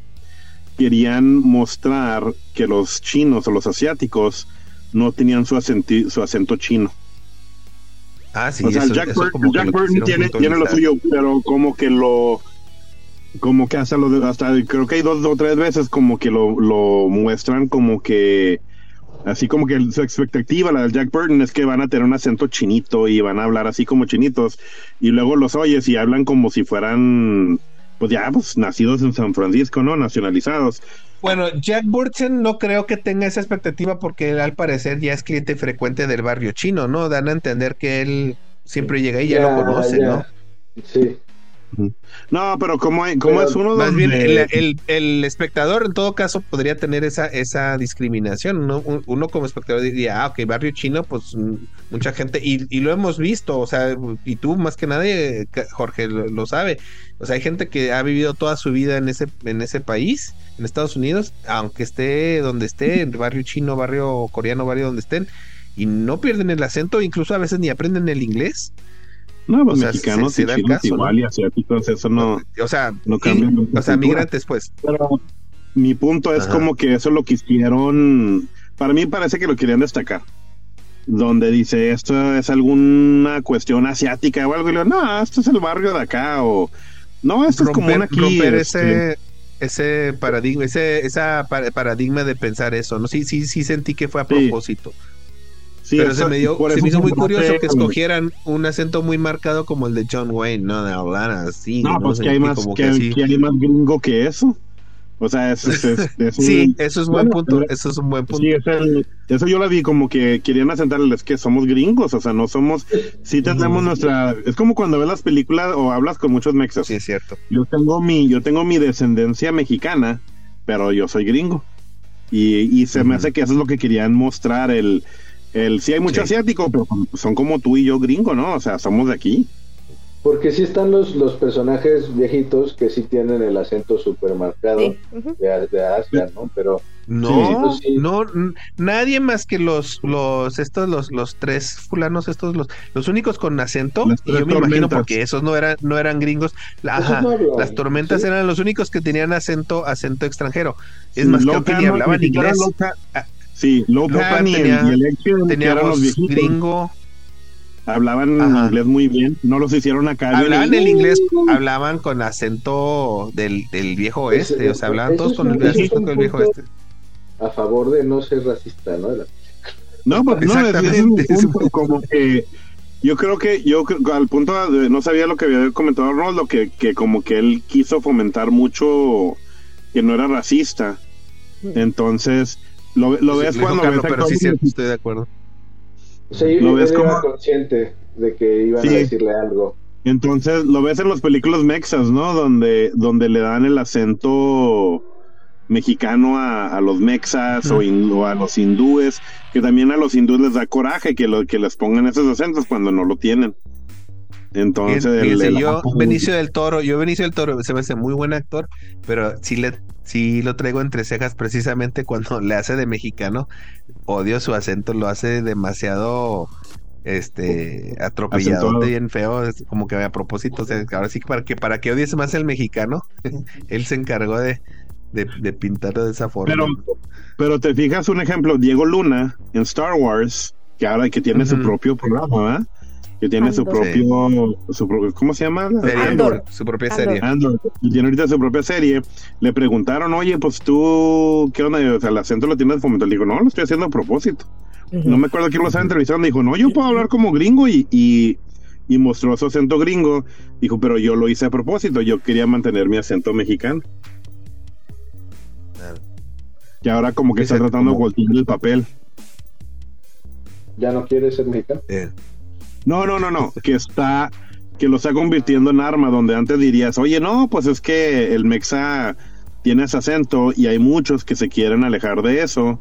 Querían mostrar que los chinos o los asiáticos no tenían su, su acento chino. Ah, sí, o sea, eso- Jack, eso como Jack Burton tiene, tiene lo suyo, pero como que lo. Como que hasta lo de- hasta creo que hay dos o tres veces como que lo, lo muestran como que así como que su expectativa la del Jack Burton es que van a tener un acento chinito y van a hablar así como chinitos y luego los oyes y hablan como si fueran pues ya pues nacidos en San Francisco, ¿no? Nacionalizados. Bueno, Jack Burton no creo que tenga esa expectativa porque él al parecer ya es cliente frecuente del barrio chino, ¿no? Dan a entender que él siempre llega y ya, lo conoce, ya. ¿no? Sí. No, pero como, como Pero es uno Más bien, el, el- el espectador en todo caso podría tener esa, esa discriminación, ¿no? Un- Uno como espectador diría, ah, ok, barrio chino, pues mm, mucha gente, y, y lo hemos visto, o sea, y tú más que nadie, Jorge, lo, lo sabe, o sea, hay gente que ha vivido toda su vida en ese, en ese país, en Estados Unidos, aunque esté donde esté, en barrio chino, barrio coreano, barrio donde estén, y no pierden el acento, incluso a veces ni aprenden el inglés. No, pues o sea, mexicanos se- y se da chinos caso, igual ¿no? y asiáticos, eso no, O sea, no y- cambia la o sea, migrantes, pues. Pero mi punto es Ajá. como que eso lo quisieron, para mí parece que lo querían destacar. Donde dice esto es alguna cuestión asiática o algo, y le digo, no, esto es el barrio de acá, o no, esto es común aquí. romper este, ese ese paradigma ese esa pa- paradigma de pensar eso no sí sí sí sentí que fue a Sí. propósito sí, pero eso- se me dio se eso me hizo muy curioso que escogieran un acento muy marcado como el de John Wayne no de hablar así No, pues sé, que hay más, que, que así. que hay más gringo que eso. O sea, es, es- es- es un- sí eso es buen Bueno, punto eso es un buen punto Sí, eso yo la vi como que querían asentarles que somos gringos, o sea, no somos, sí tenemos nuestra, es como cuando ves las películas o hablas con muchos mexas. sí es cierto Yo tengo mi, yo tengo mi descendencia mexicana, pero yo soy gringo. Y, y se me hace que eso es lo que querían mostrar, el, el sí hay mucho Sí. asiático, pero son como tú y yo gringo, ¿no? O sea, somos de aquí. Porque sí están los, los personajes viejitos que sí tienen el acento súper marcado Sí. de, de Asia, ¿no? Pero no Sí, sí. no nadie más que los los estos los los tres fulanos estos los los únicos con acento Las y yo me imagino porque esos no eran no eran gringos La- ajá, no hablan, las tormentas ¿sí? eran los únicos que tenían acento acento extranjero es más creo que ni hablaban inglés Lopan. Sí, Lopan, y, el- tenía- y el Action, que tenía eran los viejitos, gringo hablaban Ajá. inglés muy bien, no los hicieron acá. hablaban el inglés hablaban con acento del, del viejo Ese- oeste o sea hablaban todos con el acento del viejo oeste a favor de no ser racista, ¿no? La- No, pues no, es, es un punto como que yo creo que yo creo- al punto de, no sabía lo que había comentado Arnoldo, que, que como que él quiso fomentar mucho que no era racista. Entonces, lo, lo ves cuando Carlos, ves pero sí cierto, estoy de acuerdo O sea, yo, Lo yo ves era como- consciente de que iban Sí. a decirle algo. Entonces, lo ves en las películas mexas, ¿no? Donde, donde le dan el acento mexicano a, a los mexas o, a los hindúes, que también a los hindúes les da coraje que, lo, que les pongan esos acentos cuando no lo tienen. Entonces, el- Fíjense, el- yo, Benicio del Toro, yo Benicio del Toro se me hace muy buen actor, pero sí le sí lo traigo entre cejas precisamente cuando le hace de mexicano. Odio su acento, lo hace demasiado este atropellado, bien feo, es como que a propósito, o sea, ahora sí para que para que odies más el mexicano, él se encargó de, de, de pintarlo de esa forma. Pero, pero te fijas un ejemplo, Diego Luna en Star Wars, que ahora que tiene su propio programa, ¿verdad? Que tiene su propio, su pro- ¿cómo se llama? Serie, Andor. su propia Andor. serie. Andor, y tiene ahorita su propia serie. Le preguntaron, oye, pues tú, ¿qué onda? O sea, el acento lo tienes fomentado. Le digo, no, lo estoy haciendo a propósito. No me acuerdo quién lo estaba entrevistando. Dijo, no, yo puedo hablar como gringo y, y, y mostró su acento gringo. Dijo, pero yo lo hice a propósito. Yo quería mantener mi acento mexicano. Y ahora como que está tratando de voltear el papel. ¿Ya no quiere ser mexicano? Eh, No, no, no, no. Que está, que lo está convirtiendo en arma, donde antes dirías, oye, no, pues es que el mexa tiene ese acento y hay muchos que se quieren alejar de eso.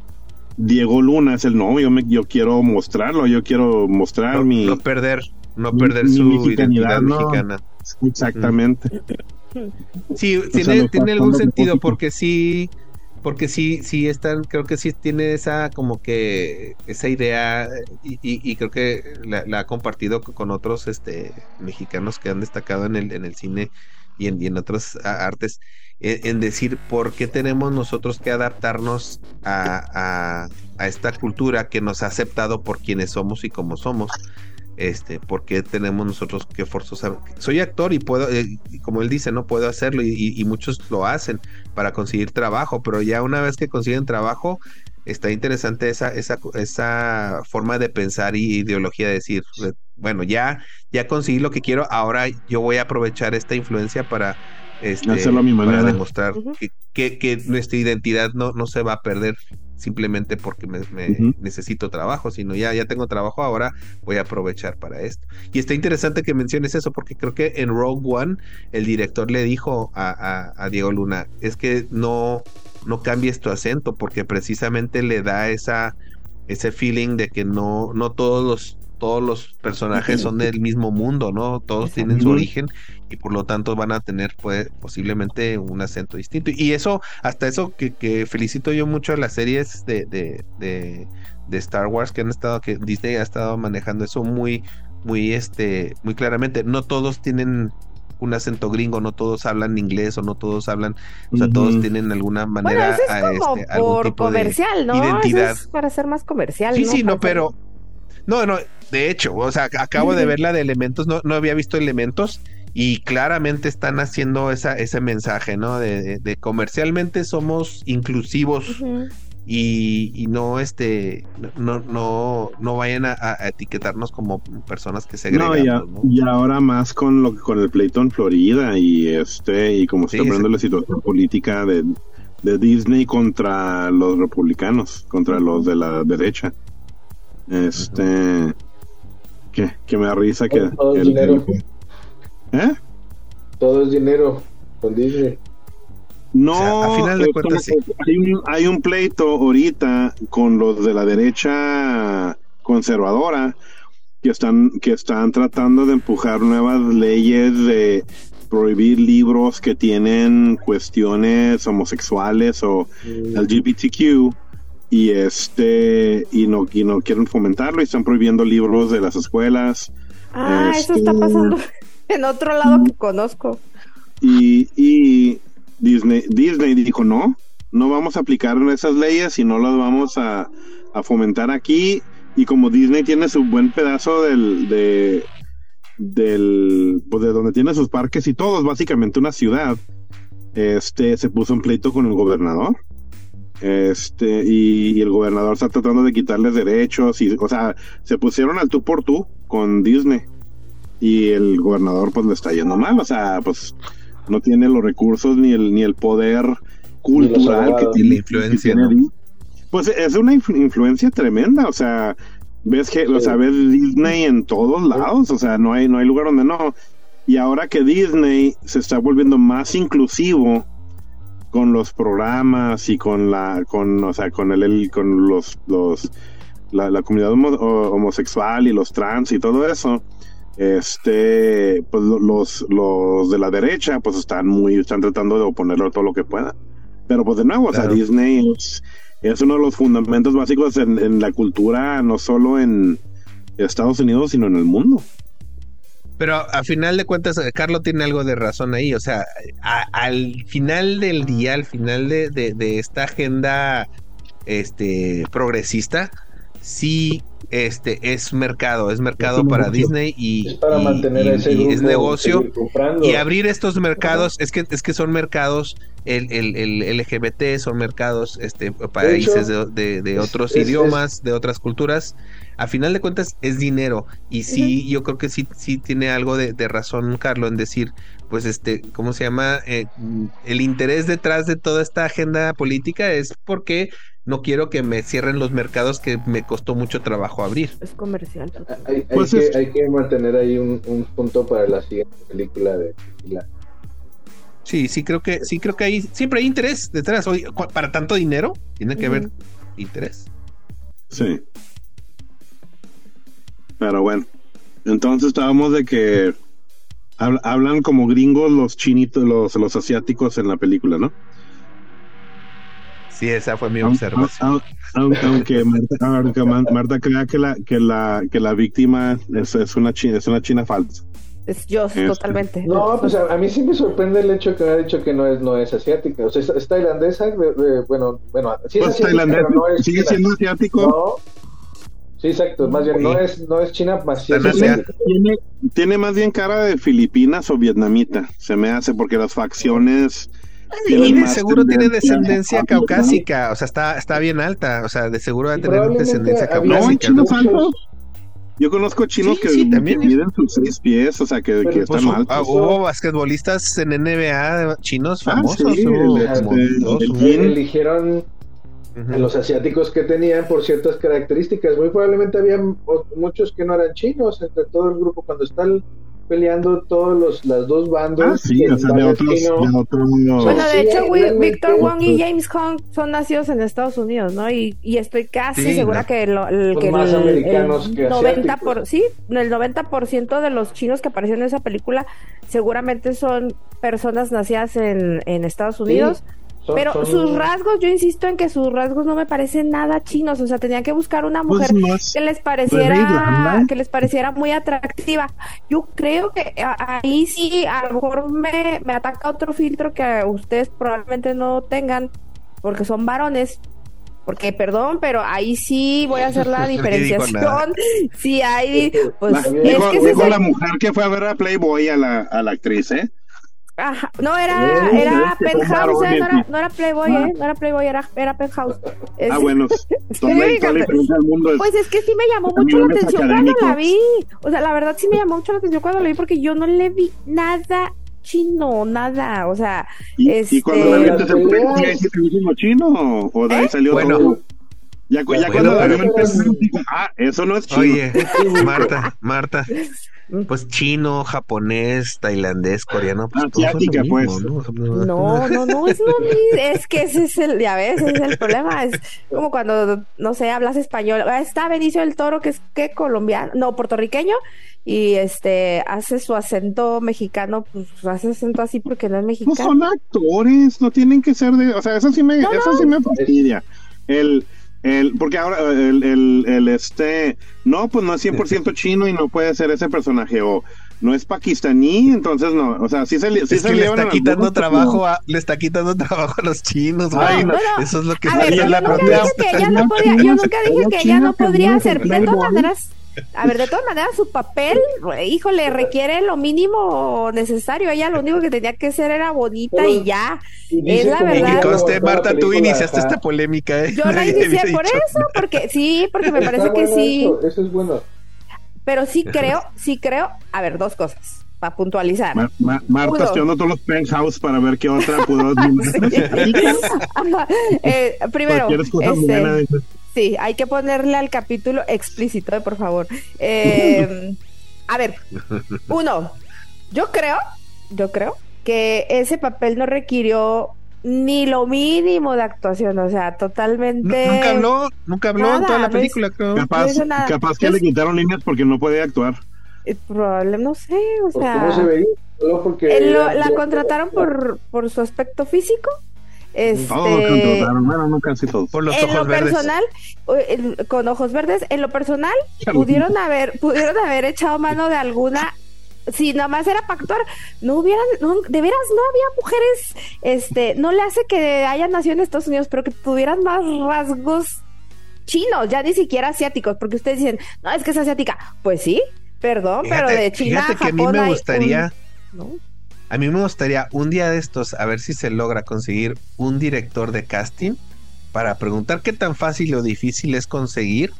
Diego Luna es el no, yo, me, yo quiero mostrarlo, yo quiero mostrar no, mi. no perder, no perder mi su identidad no. mexicana. Exactamente. Sí, tiene, tiene algún sentido porque sí, porque sí, sí están, creo que sí tiene esa como que esa idea y, creo que la, ha compartido co- con otros este mexicanos que han destacado en el, en el cine y en, otras artes, en, en decir por qué tenemos nosotros que adaptarnos a, a esta cultura que nos ha aceptado por quienes somos y como somos. Este, ¿por qué tenemos nosotros que forzosamente? Soy actor y puedo, eh, como él dice, no puedo hacerlo y, y- y muchos lo hacen para conseguir trabajo, pero ya una vez que consiguen trabajo, está interesante esa, esa, esa forma de pensar y ideología de decir, bueno, ya, ya conseguí lo que quiero, ahora yo voy a aprovechar esta influencia para, este, Hacerlo a mi para manera. demostrar Ujú. que, que- que nuestra identidad no, no se va a perder simplemente porque me, me necesito trabajo, sino ya, ya tengo trabajo, ahora voy a aprovechar para esto. Y está interesante que menciones eso, porque creo que en Rogue One el director le dijo a, a- a Diego Luna, es que no, no cambies tu acento, porque precisamente le da esa, ese feeling de que no, no todos los, todos los personajes son del mismo mundo, ¿no? Todos tienen su origen y por lo tanto van a tener pues, posiblemente un acento distinto. Y eso, hasta eso que, que felicito yo mucho a las series de, de, de, de Star Wars que han estado, que Disney ha estado manejando eso muy, muy, este, muy claramente. No todos tienen un acento gringo, no todos hablan inglés o no todos hablan, o sea, todos tienen alguna Bueno, manera, eso es a, como este, algún por de comercial, ¿no? Eso identidad. es para ser más comercial. Sí, sí, no, ser- pero. No, no, de hecho, o sea, acabo de ver la de elementos, no, no había visto elementos y claramente están haciendo esa, ese mensaje, ¿no? De, de- de comercialmente somos inclusivos y, y no, este, no, no, no vayan a, a etiquetarnos como personas que No, segregan. y, a- y ahora más con lo con el pleito en Florida y este y como Sí, está sí. la situación política de, de Disney contra los republicanos, contra los de la derecha. Este que, que me da risa que, Todo que es el- dinero. ¿Eh? Todo es dinero con Disney. No, O sea, a final de eh, cuentas, hay, un, hay un pleito ahorita con los de la derecha conservadora que están, que están tratando de empujar nuevas leyes de prohibir libros que tienen cuestiones homosexuales o Mm, LGBTQ y este y no y no quieren fomentarlo y están prohibiendo libros de las escuelas Ah, eso Este- está pasando en otro lado que conozco. y, y Disney, Disney dijo no, no vamos a aplicar esas leyes y no las vamos a, a fomentar aquí. Y como Disney tiene su buen pedazo del, de, del, pues de donde tiene sus parques y todo, es básicamente una ciudad, este, se puso en pleito con el gobernador. Este, y, y el gobernador está tratando de quitarles derechos y, o sea, se pusieron al tú por tú con Disney. Y el gobernador pues le está yendo mal, o sea, pues no tiene los recursos ni el ni el poder cultural que tiene, la influencia, tiene ¿no? Pues es una influ- influencia tremenda, o sea, ves que, o sea, ves Disney en todos lados, o sea, no hay no hay lugar donde no. Y ahora que Disney se está volviendo más inclusivo con los programas y con la con o sea, con el, el- con los los la, la comunidad homo- homosexual y los trans y todo eso, este, pues lo- los, los de la derecha, pues están muy, están tratando de oponerlo todo lo que puedan. Pero pues de nuevo, o sea. Disney es, es uno de los fundamentos básicos en, en la cultura, no solo en Estados Unidos, sino en el mundo. Pero a final de cuentas, eh, Carlos tiene algo de razón ahí. O sea, al final del día, al final de, de- de esta agenda este, progresista, sí este, es mercado, es mercado para. Disney y, es para y- mantener y- a ese y grupo. es negocio. Y abrir estos mercados, es que, es que son mercados, el, el, el LGBT son mercados, este, países de, de- otros es- idiomas, de otras culturas. A final de cuentas es dinero. Y sí, yo creo que sí, sí tiene algo de razón, Carlos, en decir, pues este, ¿cómo se llama? Eh, mm, el interés detrás de toda esta agenda política es porque no quiero que me cierren los mercados que me costó mucho trabajo abrir. Es comercial. Hay, hay Pues que, es- hay que mantener ahí un, un punto para la siguiente película de Priscila. Sí, sí creo que, sí creo que hay, siempre hay interés detrás. Para tanto dinero, tiene que haber Ujú. interés. Sí. Pero bueno, entonces estábamos de que hablan como gringos los chinitos, los, los asiáticos en la película, ¿no? Sí, esa fue mi observación. aun- aun- Aunque Marta, aunque Ma- Marta crea que la, que la, que la víctima es, es una china, es una china falsa. Es yo, Este. totalmente. No, pues a, a mí sí me sorprende el hecho que me ha dicho que no es, no es asiática. O sea, es, es tailandesa. de- de- bueno, bueno, sí es Pues asiática, tailandés pero no es sigue china. siendo asiático. No. Sí, exacto. Más bien, no Sí. es, no es china, más sí es. Tiene, tiene más bien cara de filipinas o vietnamita, se me hace, porque las facciones. Y de seguro tiene descendencia caucásica, o sea, está, está bien alta, o sea, de seguro va a tener descendencia había- No, en caucásica. ¿no? Yo conozco chinos Sí, que, sí, también que es- miden sus seis pies, o sea, que, pues, están Pues, altos. ah, hubo basquetbolistas en NBA chinos Ah, famosos, sí, hubo el- como este, dos, el uno. A los asiáticos que tenían por ciertas características. Muy probablemente había muchos que no eran chinos entre todo el grupo cuando están peleando todos los las dos bandos. Ah, sí, o sea, de bando otros. De otros Bueno, de Sí, hecho, realmente, Victor Wong y James Hong son nacidos en Estados Unidos, ¿no? Y, y estoy casi Sí, segura no. que, lo- el, que más el, americanos el que 90 asiáticos. por, sí, el 90% de los chinos que aparecieron en esa película seguramente son personas nacidas en, en Estados Unidos. Son- pero son- sus rasgos, yo insisto en que sus rasgos no me parecen nada chinos, o sea, tenían que buscar una mujer Pues es- que les Pues, pareciera que les pareciera muy atractiva. Yo creo que ahí sí a lo mejor me, me ataca otro filtro que ustedes probablemente no tengan porque son varones. Porque, perdón, pero ahí sí voy a hacer la dijo diferenciación. Sí, hay, pues La- es dijo que dijo el- la mujer que fue a ver a Playboy a la, a la actriz, ¿eh? Ajá, No, era, Sí, era es que son Penthouse, ¿eh? no, era, no era Playboy, ¿eh? No era Playboy, era, era Penthouse. Es- Ah, bueno, toda la, toda la diferencia del mundo es. Pues es que sí me llamó mucho la atención cuando la vi. O sea, la verdad sí me llamó mucho la atención cuando la vi porque yo no le vi nada chino, nada. O sea, y, este- y cuando la viste se fue peleas- ¿ya hiciste el último chino o, de ahí salió Bueno. todo? Ya, cu- ya cuando la en ah, eso no es chino. Oye, Marta, Marta, pues chino, japonés, tailandés, coreano, pues lo Asiática, mismo, pues. ¿no? no, no, no, es lo mismo. Es que ese es el, ya ves, ese es el problema. Es como cuando, no sé, hablas español. Ah, Está Benicio del Toro, que es que colombiano, no, puertorriqueño, y este hace su acento mexicano, pues hace acento así porque no es Pues mexicano. son actores, no tienen que ser de, o sea, eso sí me, No, eso sí me fastidia. El, el, porque ahora el, el, el este, no, pues no es 100% chino y no puede ser ese personaje o no es pakistaní, entonces no, o sea, sí se, sí Es se que le está quitando algunos, trabajo a, le está quitando trabajo a los chinos, Ay, güey. no, no. Eso es lo que A ver, yo la nunca protesta. dije que ella no Los podía, yo nunca dije que ella no podría hacer. De todas maneras, a ver, de todas maneras, su papel, híjole, requiere lo mínimo necesario. Ella lo único que tenía que ser era bonita Pero- y ya. y Es la que verdad. toda la Marta, tú iniciaste ajá. esta polémica, ¿eh? Yo la inicié por eso, porque sí, porque me Está parece que sí. Eso, eso es bueno. Pero sí creo, sí creo. A ver, dos cosas para puntualizar. Ma- Ma- Marta Uno. estudiando todos los penthouse para ver qué otra pudo. Eh, primero, este. Sí, hay que ponerle al capítulo explícito, eh, por favor. Eh, a ver, uno, yo creo, yo creo que ese papel no requirió ni lo mínimo de actuación, o sea, totalmente. Nunca habló, nunca habló en toda la no es- película, creo. Capaz, no hizo nada. capaz que Es- le quitaron líneas porque no podía actuar. Eh, Probable, no sé, o sea. ¿Cómo se veía? Porque lo- la contrataron por, por su aspecto físico. Este, Todos los contrataron, bueno, no casi todos. Por los en lo verdes. personal, con ojos verdes, en lo personal, pudieron haber, pudieron haber echado mano de alguna. Si nada más era para actuar, no hubieran, no, de veras no había mujeres, este, no le hace que hayan nacido en Estados Unidos, pero que tuvieran más rasgos chinos, ya ni siquiera asiáticos, porque ustedes dicen, no, es que es asiática. Pues sí, perdón, pero de China, fíjate que a mí Japón me gustaría, un- ¿no? A mí me gustaría un día de estos a ver si se logra conseguir un director de casting para preguntar qué tan fácil o difícil es conseguir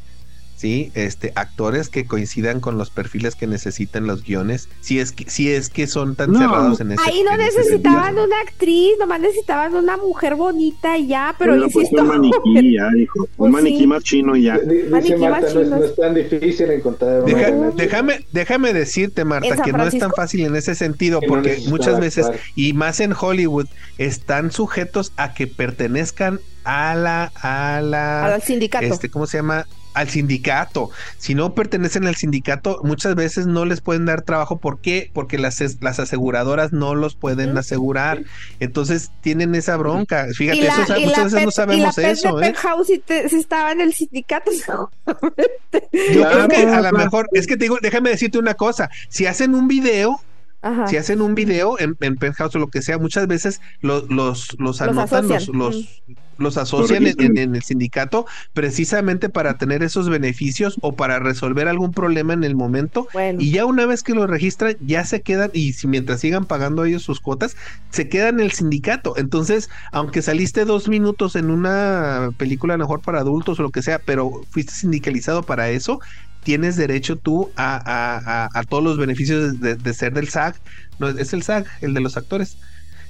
sí, este actores que coincidan con los perfiles que necesitan los guiones, si es que si es que son tan No. cerrados en ese Ahí no necesitaban sentido. una actriz, nomás necesitaban una mujer bonita y ya, pero insisto. un maniquí, ya, dijo. Pues un maniquí sí. más chino y ya. Di- Dice Maniquí Marta, más no es, chinos. no es tan difícil encontrar Deja- déjame, déjame decirte, Marta, ¿En San que no es tan fácil en ese sentido, no porque muchas veces, actuar. y más en Hollywood, están sujetos a que pertenezcan a la, a la, Al sindicato. este, ¿cómo se llama? Al sindicato. Si no pertenecen al sindicato, muchas veces no les pueden dar trabajo. ¿Por qué? Porque las, las aseguradoras no los pueden asegurar. Entonces tienen esa bronca. Fíjate, la- eso, muchas veces no sabemos y la eso, de ¿eh? Sí, te- sí estaba en el sindicato. Yo creo que a Claro, lo claro. mejor, es que te digo, déjame decirte una cosa. Si hacen un video, Ajá. si hacen un video en, en Penthouse o lo que sea, muchas veces lo- los, los anotan, los, asocian. los, los asocian en, registran. en- en el sindicato precisamente para tener esos beneficios o para resolver algún problema en el momento. Bueno. Y ya una vez que lo registran, ya se quedan, y si mientras sigan pagando ellos sus cuotas, se quedan en el sindicato. Entonces, aunque saliste dos minutos en una película a lo mejor para adultos o lo que sea, pero fuiste sindicalizado para eso, tienes derecho tú a, a- a- a todos los beneficios de, de ser del SAG. No, es el SAG, el de los actores.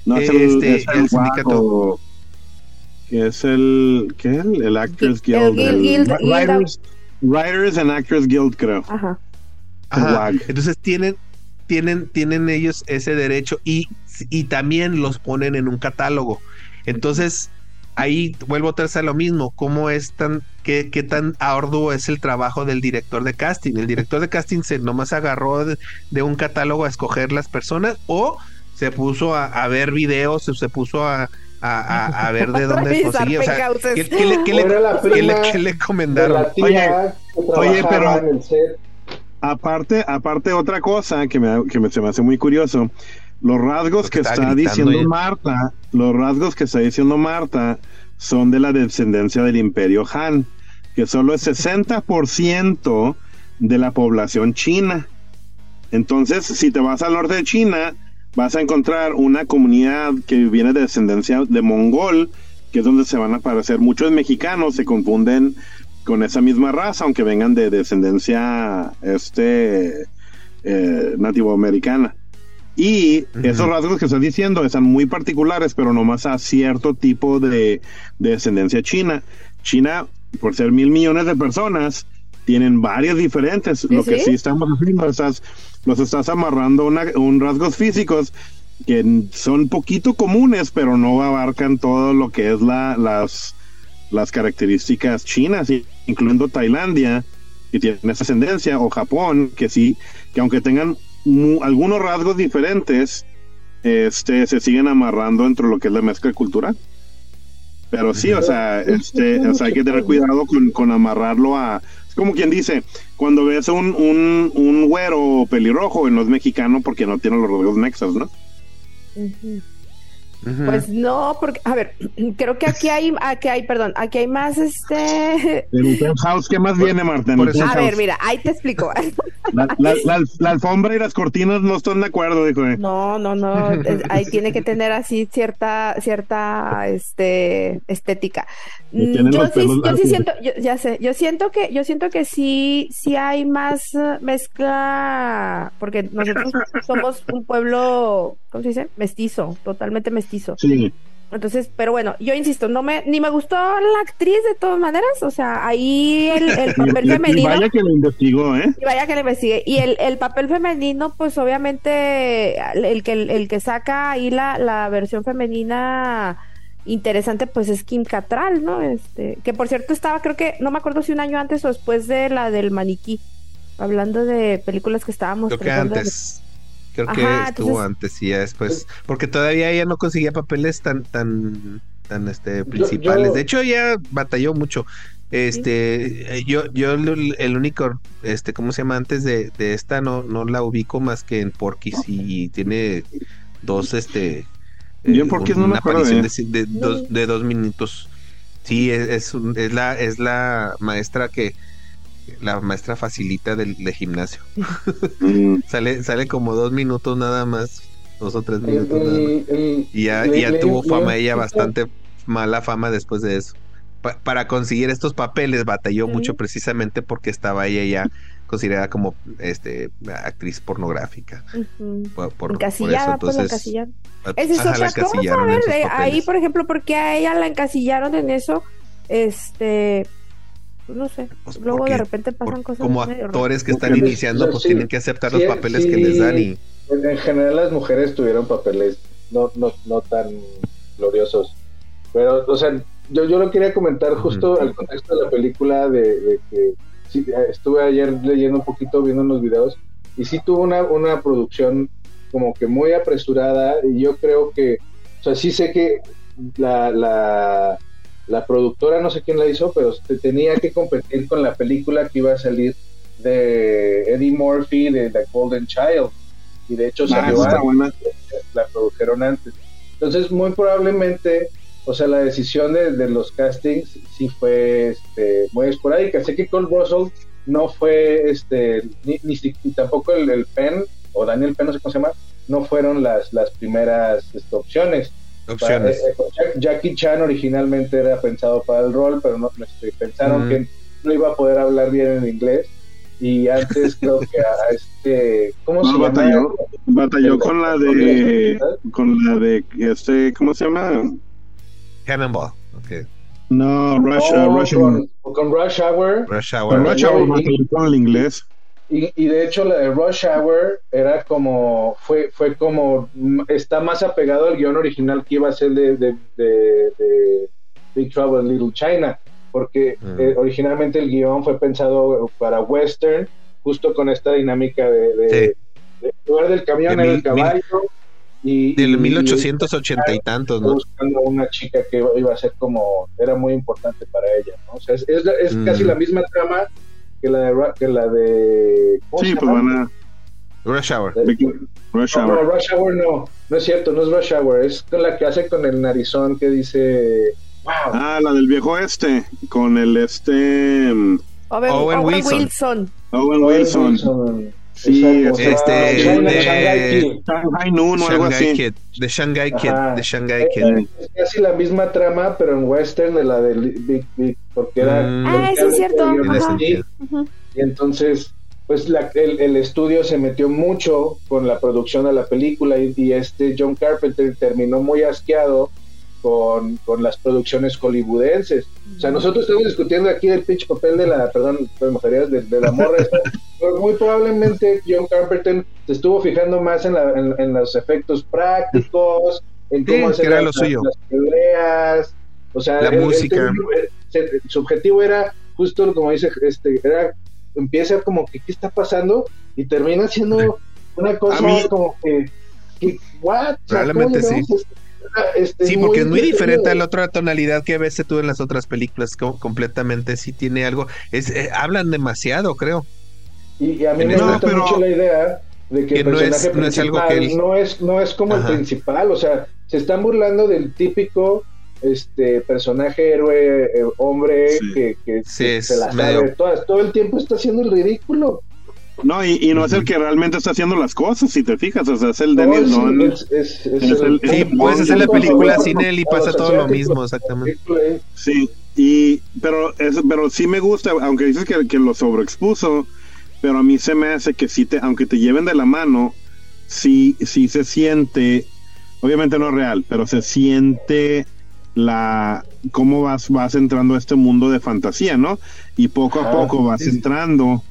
No, es Este, el, es el el sindicato. Que es el, ¿qué? El Actors El Guild. Guild- el Guild- Writers, Writers and Actors Guild, creo. Ajá. Ajá. Entonces tienen, tienen, tienen ellos ese derecho y, y también los ponen en un catálogo. Entonces, ahí vuelvo otra vez a lo mismo, cómo es tan, qué, qué tan arduo es el trabajo del director de casting. El director de casting se nomás agarró de, de un catálogo a escoger las personas o se puso a, a ver videos, o se puso a, a, a- a ver de dónde conseguía. O sea, Penthouses. ¿qué, qué le, qué le- qué qué comendaron? oye, trabajaba pero-. Aparte, aparte otra cosa que me, que me- se me hace muy curioso, los rasgos que está diciendo ella. Marta, los rasgos que está diciendo Marta son de la descendencia del Imperio Han, que solo es 60% de la población china. Entonces, si te vas al norte de China, vas a encontrar una comunidad que viene de descendencia de mongol, que es donde se van a aparecer muchos mexicanos, se confunden con esa misma raza, aunque vengan de descendencia este eh, nativoamericana. Y esos rasgos que estás diciendo están muy particulares, pero nomás a cierto tipo de, de descendencia china. China, por ser mil millones de personas, tienen varios diferentes. Lo que sí? sí estamos haciendo, estás, los estás amarrando a una, un rasgos físicos que son poquito comunes, pero no abarcan todo lo que es la, las, las características chinas, incluyendo Tailandia, que tiene esa ascendencia, o Japón, que sí, que aunque tengan algunos rasgos diferentes, este, se siguen amarrando entre lo que es la mezcla cultural. Pero sí, o sea, este, o sea, hay que tener cuidado con, con amarrarlo a... Es como quien dice, cuando ves un, un, un güero pelirrojo, no es mexicano porque no tiene los rasgos mexas, ¿no? Pues no, porque, a ver, creo que aquí hay, aquí hay, perdón, aquí hay más, este, el penthouse, ¿qué más viene, Marta? A ver, mira, ahí te explico. La, la- la- la alfombra y las cortinas no están de acuerdo, dijo. eh. No, no, no, es- ahí tiene que tener así cierta, cierta, este, estética. Mm, Yo sí, yo sí siento, yo, ya sé, yo siento que, yo siento que sí, sí hay más eh, mezcla, porque nosotros somos un pueblo, ¿cómo se dice? Mestizo, totalmente mestizo. Sí, Entonces, pero bueno, yo insisto, no me, ni me gustó la actriz de todas maneras, o sea, ahí el, el papel Y- y- femenino. vaya que lo investigó, ¿eh? Y vaya que le investigue. Y el, el papel femenino, pues obviamente, el, que, el que saca ahí la, la versión femenina interesante, pues es Kim Cattrall, ¿no? Este, que por cierto estaba, creo que, no me acuerdo si un año antes o después de la del maniquí, hablando de películas que estábamos Creo que tratando de- Creo que estuvo entonces- antes y ya después. Porque todavía ella no conseguía papeles tan, tan, tan este principales. yo- De hecho, ella batalló mucho. Este, eh, yo, yo el, único, este, ¿cómo se llama? Antes de, de esta no, no la ubico más que en Porky's y tiene dos, este, Yo no me una acuerdo, aparición ¿eh? de, de dos, de dos minutos. Sí, es, es, un- es la, es la maestra que, la maestra facilita del, de gimnasio. Mm, Sale, sale como dos minutos nada más, dos o tres El- minutos nada más. el- el- Y ya, le- ya le- tuvo le- fama ella le- bastante mala fama después de eso. Pa- para conseguir estos papeles batalló mucho precisamente porque estaba ella ya considerada como este actriz pornográfica. Por, por- por Encasillada, eso, pues la entonces, encasillaron. a- Esa es ajá, la cosa, a ver, ahí por ejemplo, porque a ella la encasillaron en eso, este, no sé, Pues, luego de repente pasan por- cosas como raras. actores que están Porque, iniciando, pues sí, tienen que aceptar sí, los papeles que les dan y En, en general las mujeres tuvieron papeles no, no, no tan gloriosos. Pero, o sea, yo, yo lo quería comentar justo al contexto de la película de, de que sí, estuve ayer leyendo un poquito, viendo unos videos y sí tuvo una, una producción como que muy apresurada y yo creo que, o sea, sí sé que la, la, la productora, no sé quién la hizo, pero te- tenía que competir con la película que iba a salir de Eddie Murphy de The Golden Child y de hecho Ah, salió antes, buena. la produjeron antes. Entonces, muy probablemente, o sea, la decisión de, de los castings sí fue este, muy esporádica. Sé que Cole Russell no fue, este, ni, ni ni tampoco el, el Penn, o Daniel Penn, no sé cómo se llama, no fueron las, las primeras este, opciones. Opciones. Eh, eh, Jack- Jackie Chan originalmente era pensado para el rol, pero no, este, pensaron Mm. que no iba a poder hablar bien en inglés. Y antes creo que a, este, ¿cómo No, se llama? batalló, batalló con la de, con la de, este, ¿cómo se llama? Cannonball. Ok. No, Rush, No, uh, Rush, con, con Rush Hour. Rush con Hour. Rush Hour batalló con el inglés. Y, y de hecho la de Rush Hour era como, fue, fue como, mm, está más apegado al guion original que iba a ser de, de, de- de Big Trouble in Little China, porque Mm. eh, originalmente el guion fue pensado para western, justo con esta dinámica de, de, Sí. en lugar del camión mil- el caballo. y, Del y- 1880 y tantos, ¿no? buscando una chica que iba- iba a ser como, era muy importante para ella, ¿no? O sea, es, es, es Mm. casi la misma trama que la de, Ra- que la de ¿cómo Sí, pues van a, Rush Hour. Rush No, no, Hour. Rush Hour no, no es cierto, no es Rush Hour, es con la que hace con el narizón que dice, wow, Ah, la del viejo este, con el este, mm, Owen, Owen Owen Wilson. Wilson. Owen Wilson. Wilson. Sí, Exacto, este, o sea, de- Shanghai Kid. Shanghai Noon o algo Shanghai así. Kid. The Shanghai Kid. Ajá. The Shanghai Kid. Es casi la misma trama, pero en western de la de Big Big, porque era... Mm. Ah, sí, es cierto. Tiene Ajá. Y entonces, pues la- el, el estudio se metió mucho con la producción de la película y, y este John Carpenter terminó muy asqueado con, con las producciones hollywoodenses. O sea, nosotros estamos discutiendo aquí el pitch papel de la, perdón, mojarías, de, de la morra esta, pero muy probablemente John Carpenter se estuvo fijando más en, la- en- en los efectos prácticos, en cómo Sí, hacer era las, lo suyo. las peleas, o sea, La música. su objetivo era justo como dice este era empieza como que qué está pasando y termina siendo una cosa mí- como que, que what O sea, ¿cómo Probablemente a este- Sí, porque es muy diferente a la otra tonalidad que a veces tú en las otras películas, co- completamente sí tiene algo. Es, eh, hablan demasiado, creo. y, y a mí me No, gusta pero- mucho la idea de que, Que el no es- personaje no es algo principal que él- no es no es como Ajá. el principal o sea se están burlando del típico este personaje héroe eh, hombre Sí. que, que Sí, que es se la medio- sabe todas todo el tiempo está haciendo el ridículo No, y, y no es el que realmente está haciendo las cosas, si te fijas, o sea, es el Dennis No, es- es- es Es el- Sí, no, hacer la película sin él y pasa todo lo mismo, exactamente. Sí, y pero es, pero sí me gusta, aunque dices que, que lo sobreexpuso, pero a mí se me hace que sí te, aunque te lleven de la mano, sí, sí se siente, obviamente no es real, pero se siente la cómo vas, vas entrando a este mundo de fantasía, ¿no? Y poco a Ah, poco vas entrando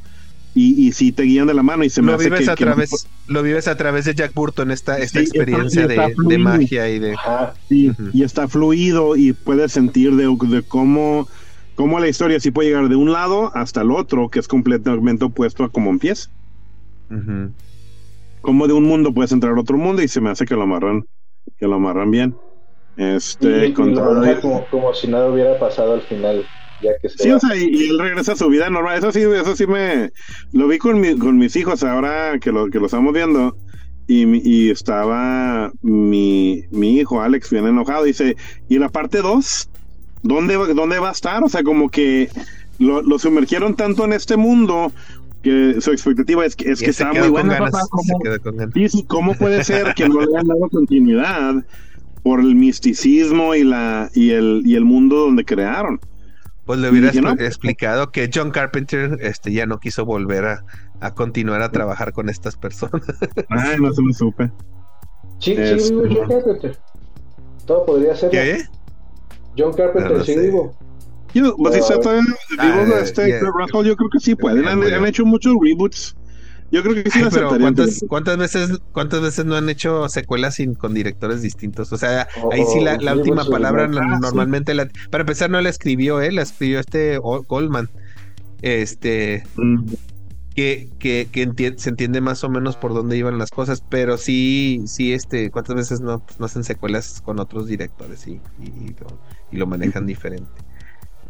y, y sí te guían de la mano y se me Lo hace vives que, a que- través, lo vives a través de Jack Burton, esta, esta Sí, experiencia está de, de magia y de. Ajá. Sí, Ujú. y está fluido y puedes sentir de, de cómo, cómo la historia sí puede llegar de un lado hasta el otro, que es completamente opuesto a cómo empieza. Como de un mundo puedes entrar a otro mundo y se me hace que lo amarran, que lo amarran bien. Este, y, y lo como, como si nada hubiera pasado al final, ya que se Sí, va. o sea, y, y él regresa a su vida normal. Eso sí, eso sí me lo vi con, mi- con mis hijos ahora que lo, que lo estamos viendo. Y, mi- y estaba mi, mi hijo Alex bien enojado. Dice, ¿y la parte 2? ¿Dónde, va- ¿Dónde va a estar? O sea, como que lo, lo sumergieron tanto en este mundo que su expectativa es que, es Y que está muy buena. ganas, papá, se ¿cómo- quedó con ganas. Sí, sí, ¿cómo puede ser que no le hayan dado continuidad por el misticismo y la y el y el mundo donde crearon? Pues le hubiera Y dije, no. expl- explicado que John Carpenter este, ya no quiso volver a, a continuar a trabajar con estas personas. Ay, no se lo supe. Sí, Este- sí, vivo John Carpenter. Todo podría ser. ¿Qué? John Carpenter No, no sí sé. vivo. Yo, pues, si está todavía ah, vivo este. Kurt Russell, yo creo que sí pueden. Ya Han, han hecho muchos reboots Yo creo que sí Ay, pero. ¿cuántas, cuántas veces cuántas veces no han hecho secuelas sin, con directores distintos? O sea, ahí sí la, última palabra la- Ah, sí. normalmente la, para empezar no la escribió él, la escribió este Goldman. Este Mm, que, que, que enti- se entiende más o menos por dónde iban las cosas, pero sí, sí, este, cuántas veces no, pues, no hacen secuelas con otros directores y, y, y lo, y lo manejan diferente.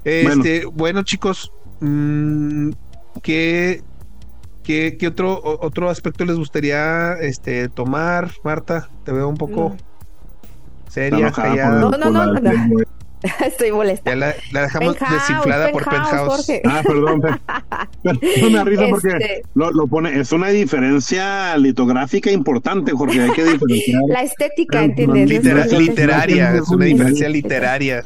Este, bueno, chicos, mm, ¿qué, qué, qué otro, otro aspecto les gustaría este, tomar, Marta? Te veo un poco Mm. seria, callada. No, no, no, la- no. Estoy molesta. Ya la, la dejamos Penthouse, desinflada por Penthouse. Jorge. Ah, perdón. pe- Pero me risa porque Este, lo, lo pone. Es una diferencia litográfica importante, Jorge. Hay que diferenciar. la estética, ¿entiendes? Litera- Es- es- literaria, es una diferencia literaria.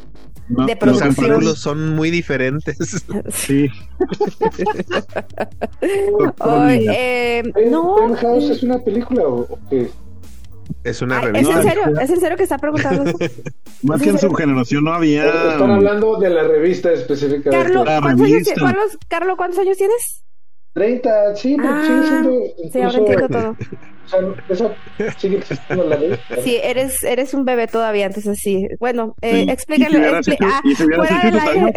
¿No? de Los artículos son muy diferentes. Sí. Eh, ¿Pen- no. ¿Penthouse es una película o, qué? Es una Ay, ¿Es revista. en serio? ¿Es en serio que está preguntando eso? Más que en su generación no había. Están hablando de la revista específicamente. Carlos, La ¿cuántos años, revista. Carlos, ¿cuántos años tienes? 30, sí, pero Ah, sigue siendo. Sí, ahora entiendo todo. O sea, esa sigue existiendo la ley. Sí, eres, eres un bebé todavía, entonas sí. Bueno, eh, Sí. explícale. Ah, fuera del aire,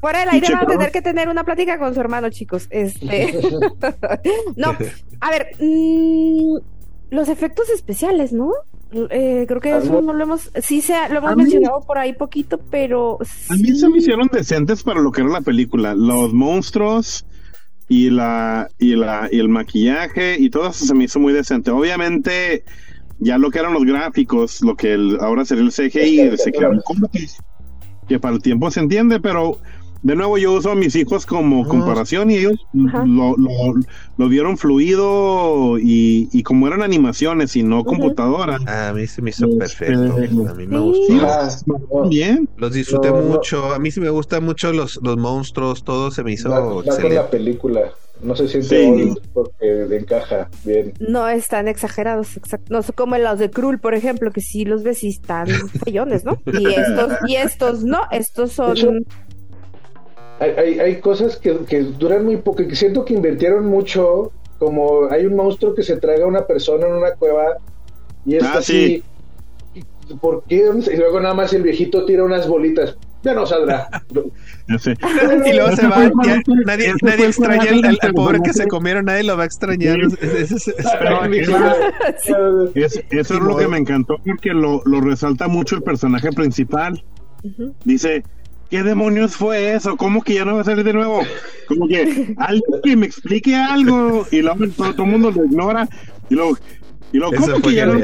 fuera del aire van a tener que tener una plática con su hermano, chicos. Este. no, a ver, mm, los efectos especiales, ¿no? Eh, creo que eso no lo hemos, sí se, ha- lo A hemos mí- mencionado por ahí poquito, pero A mí se me hicieron decentes para lo que era la película. Los monstruos y la y la y el maquillaje y todo eso se me hizo muy decente. Obviamente ya lo que eran los gráficos, lo que el- ahora sería el CGI, se quedaron que para el tiempo se entiende, pero de nuevo yo uso a mis hijos como No. comparación y ellos lo, lo, lo vieron fluido y, y como eran animaciones y no computadora. A mí se me hizo Este, perfecto. A mí me Sí. gustó. Ah, no, Bien. Los disfruté No, no. mucho. A mí sí me gustan mucho los, los monstruos. Todo se me hizo con excelente. la película. No se siente Sí. porque encaja bien. no están exagerados, exacto. No son como los de Krull, por ejemplo, que sí los ves y están feyones, ¿no? Y estos, y estos no, estos son. Hay, hay, hay cosas que, que duran muy poco y que siento que invirtieron mucho. Como hay un monstruo que se traga a una persona en una cueva y es Ah, así. ¿Por qué? Y luego nada más el viejito tira unas bolitas. Ya no saldrá. Ya sé. Y luego se va. ya nadie nadie extraña al, al- pobre que se comieron. Nadie lo va a extrañar. Sí. Es- es- es- es- Pero eso, es- eso Ni es lo que me encantó porque lo, lo resalta mucho el personaje principal. Dice, ¿qué demonios fue eso? ¿Cómo que ya no va a salir de nuevo? Como que alguien que me explique algo y luego todo, todo el mundo lo ignora y luego, y luego ¿cómo que ya no.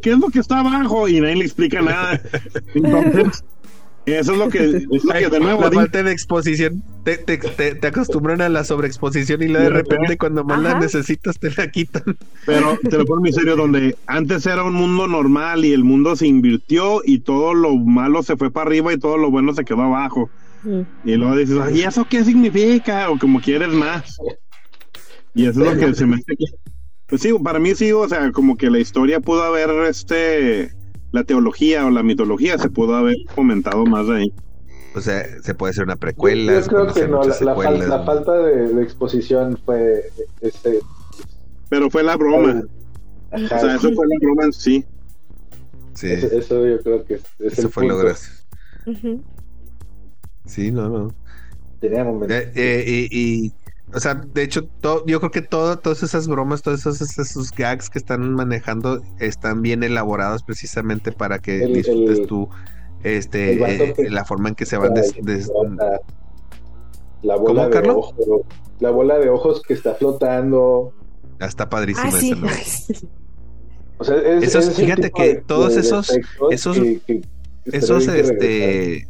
¿Qué es lo que está abajo? Y nadie le explica nada. Entonces, eso es lo que, es lo que de nuevo la digo. falta de exposición te, te, te, te acostumbran a la sobreexposición y luego de repente cuando más la necesitas te la quitan. Pero te lo pongo muy serio, donde antes era un mundo normal y el mundo se invirtió y todo lo malo se fue para arriba y todo lo bueno se quedó abajo. Ujú. Y luego dices, ¿y eso qué significa? O como quieres más. Y eso es lo que se me Pues sí, para mí sí, o sea, como que la historia pudo haber, este, la teología o la mitología se pudo haber comentado más ahí. O sea, se puede hacer una precuela. Yo creo que no, la, muchas la fal- secuelas. la falta de, de exposición fue este, Pero fue la broma. ajá, O sea, eso fue la broma en sí. Sí, eso, eso yo creo que es, es eso el fue lo gracioso. Sí, no, no. Tenía momentos. Eh, eh, y, y, o sea, de hecho, yo creo que todo, todas esas bromas, todos esos, esos gags que están manejando están bien elaborados precisamente para que El- disfrutes el- tú este, eh, que- la forma en que se van des- des- la bola ¿Cómo, de Carlos? ojos, la bola de ojos que está flotando. está padrísima Ah, sí. esa, ¿no? O sea, es, Esos- es fíjate que de- todos de esos- esos- que- que- que Esos, este,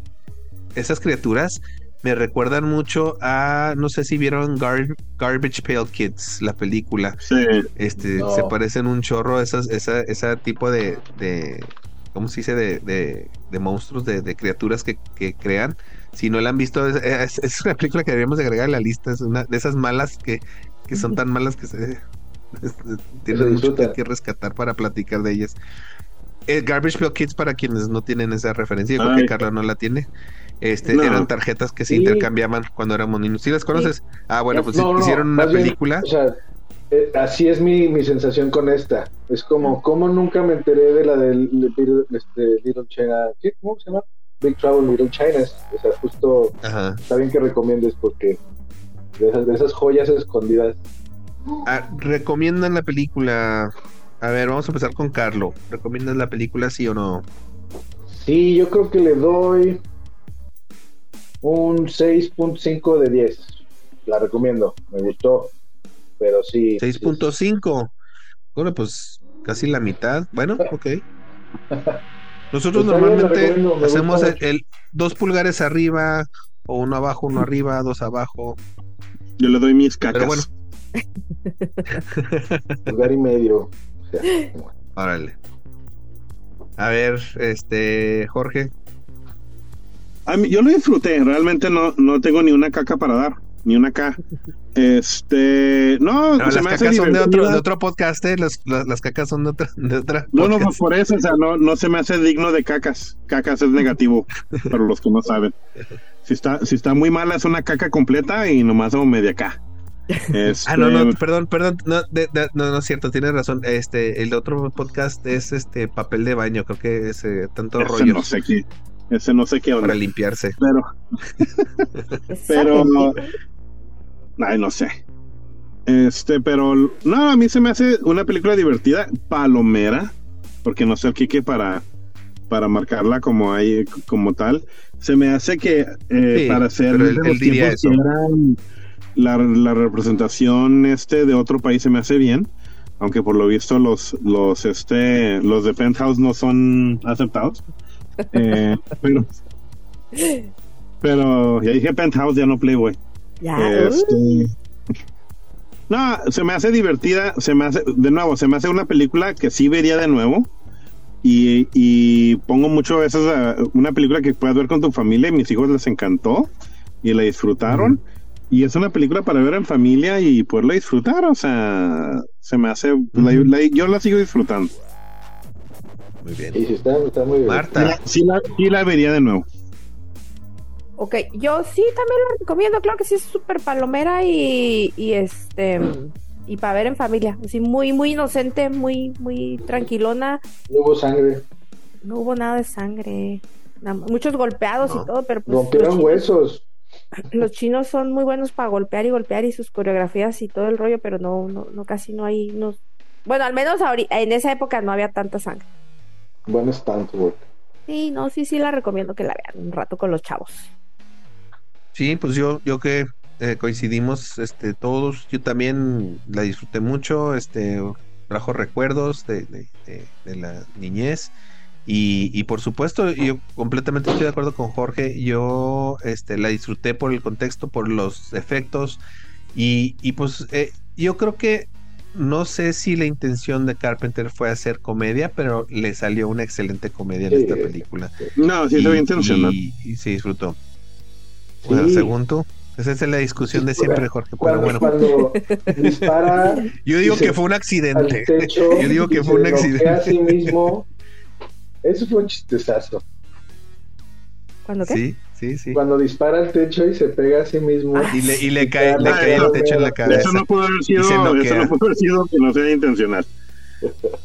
esas criaturas me recuerdan mucho a, no sé si vieron Gar- Garbage Pail Kids, la película. Sí. Este, No. se parecen un chorro esas, esa, ese tipo de, de, ¿cómo se dice? De, de, de monstruos, de, de criaturas que, que crean. Si no la han visto, es, es- es una película que deberíamos de agregar a la lista. Es una de esas malas que, que son tan malas que se, es- tienen mucho que, rescatar para platicar de ellas. Eh, Garbage Pail Kids para quienes no tienen esa referencia, yo creo que Carla no la tiene. Este, No. eran tarjetas que se Sí. intercambiaban cuando éramos niños. ¿Sí las conoces? Ah, bueno, pues No, no, hicieron una bien, película. o sea, eh, así es mi, mi sensación con esta. Es como, ¿cómo nunca me enteré de la del de Little, este, Little China? ¿Qué? ¿Cómo se llama? Big Trouble in Little China. O sea, justo Ajá. está bien que recomiendes porque de esas, de esas joyas escondidas. Ah, recomiendan la película. A ver, vamos a empezar con Carlo. ¿Recomiendas la película, sí o no? Sí, yo creo que le doy un 6.5 de 10. La recomiendo, me gustó. Pero sí. 6.5. Bueno, pues casi la mitad. Bueno, ok. Nosotros bien, la normalmente hacemos el, dos pulgares arriba, o uno abajo, uno arriba, dos abajo. Yo le doy mis cacas. Pero bueno, Lugar y medio. O sea, órale. A ver, este, Jorge. A mí- yo lo disfruté, realmente no, no tengo ni una caca para dar, ni una K. Este, no, No, se las me hace cacas son de otro, de otro podcast, ¿eh? Las, las, las cacas son de otra. De otra No, no, pues por eso, o sea, no, no se me hace digno de cacas. Cacas es negativo, para los que no saben. Si está, si está muy mala, es una caca completa y nomás hago media K. Este, Ah, no, no, perdón, perdón, no, de- de- no, no es cierto, tienes razón. Este, el otro podcast es este papel de baño, creo que es eh, tanto rollo no sé qué, ese no sé qué onda. para limpiarse. Pero, pero ay no sé. Este pero no a mí se me hace una película divertida palomera porque no sé el Kike para para marcarla como hay como tal. Se me hace que eh, Sí, para él- él los diría que eran la, la representación este de otro país se me hace bien aunque por lo visto los los este los de Penthouse no son aceptados Eh, pero pero ya dije Penthouse ya no Playboy Ya, este, uh, No, se me hace divertida, se me hace, de nuevo, se me hace una película que sí vería de nuevo. Y, y pongo mucho veces a- una película que puedes ver con tu familia y mis hijos les encantó y la disfrutaron. Y es una película para ver en familia y poderla disfrutar, o sea, se me hace, la- Ujú. la- yo la sigo disfrutando. Muy bien. y sí, está, está muy bien. Marta, sí la- sí la vería de nuevo. Ok, yo sí también la recomiendo, claro que sí es súper palomera y, y este y para ver en familia, así muy muy inocente, muy muy tranquilona, No hubo sangre. no hubo nada de sangre, nada- muchos golpeados No. y todo, pero pues Rompieron los, huesos. los chinos son muy buenos para golpear y golpear y sus coreografías y todo el rollo, pero no no, no casi no hay no bueno, al menos ahori- en esa época no había tanta sangre. Buen stunt work. Sí, no, sí, sí la recomiendo que la vean un rato con los chavos. sí, pues yo, yo que eh, coincidimos, este, todos, yo también la disfruté mucho, este, trajo recuerdos de, de- de- de la niñez. Y, y por supuesto, yo completamente estoy de acuerdo con Jorge. Yo este, la disfruté por el contexto, por los efectos. Y, y pues eh, yo creo que no sé si la intención de Carpenter fue hacer comedia, pero le salió una excelente comedia en Sí, esta película. No, sí, ve intencional. y- y se disfrutó. Sí. Bueno, según tú. Esa es la discusión de siempre, Jorge. Pero bueno, cuando dispara yo digo que fue un accidente. techo, Yo digo que fue un accidente. a sí mismo. Eso fue un chistezazo. ¿Cuándo qué? Sí, sí, sí. Cuando dispara al techo y se pega a sí mismo. Ah, Y le, y le cae, le cae el techo en la cabeza. Eso no pudo haber sido, eso no pudo haber sido que no sea intencional.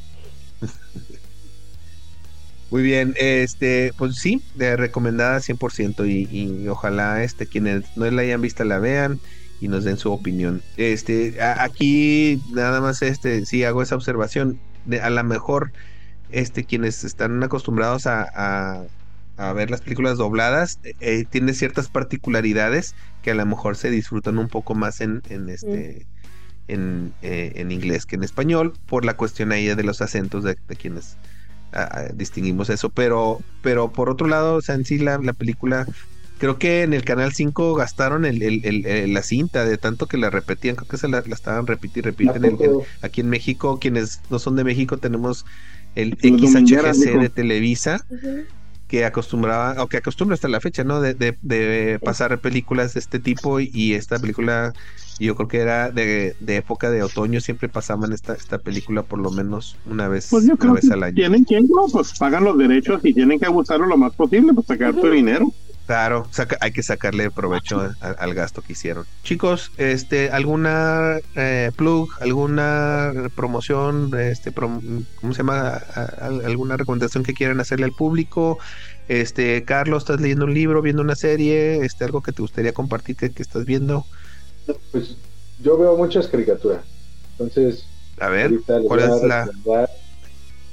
Muy bien, este, pues sí, de recomendada 100% y, y ojalá este quienes no la hayan visto la vean y nos den su opinión. Este, a- aquí nada más este, sí hago esa observación, de, a lo mejor este quienes están acostumbrados a, a- a ver las películas dobladas eh, eh, tiene ciertas particularidades que a lo mejor se disfrutan un poco más en, en este en, eh, en inglés que en español por la cuestión ahí de los acentos de, de quienes distinguimos eso, pero, pero por otro lado, o sea, en sí la, la película, creo que en el canal 5 gastaron el, el- el- el- la cinta de tanto que la repetían, creo que se la, la estaban repitiendo y repiten. Aquí en México, quienes no son de México, tenemos el XHGC de Televisa, Ujú. Que acostumbraba, o que acostumbra hasta la fecha, ¿no? De, de- de pasar películas de este tipo y, y esta película, yo creo que era de, de época de otoño, siempre pasaban esta, esta película por lo menos una vez, Pues yo una creo vez que al año. tienen que, no, pues pagan los derechos y tienen que abusarlo lo más posible para sacar tu dinero. Claro, saca- hay que sacarle provecho a- al gasto que hicieron. Chicos, este, alguna eh, plug, alguna promoción, este, prom- ¿cómo se llama? A- alguna recomendación que quieran hacerle al público. Este, Carlos, estás leyendo un libro, viendo una serie, este, algo que te gustaría compartir que, que estás viendo. Pues yo veo muchas caricaturas. Entonces, A ver, ¿cuál es la?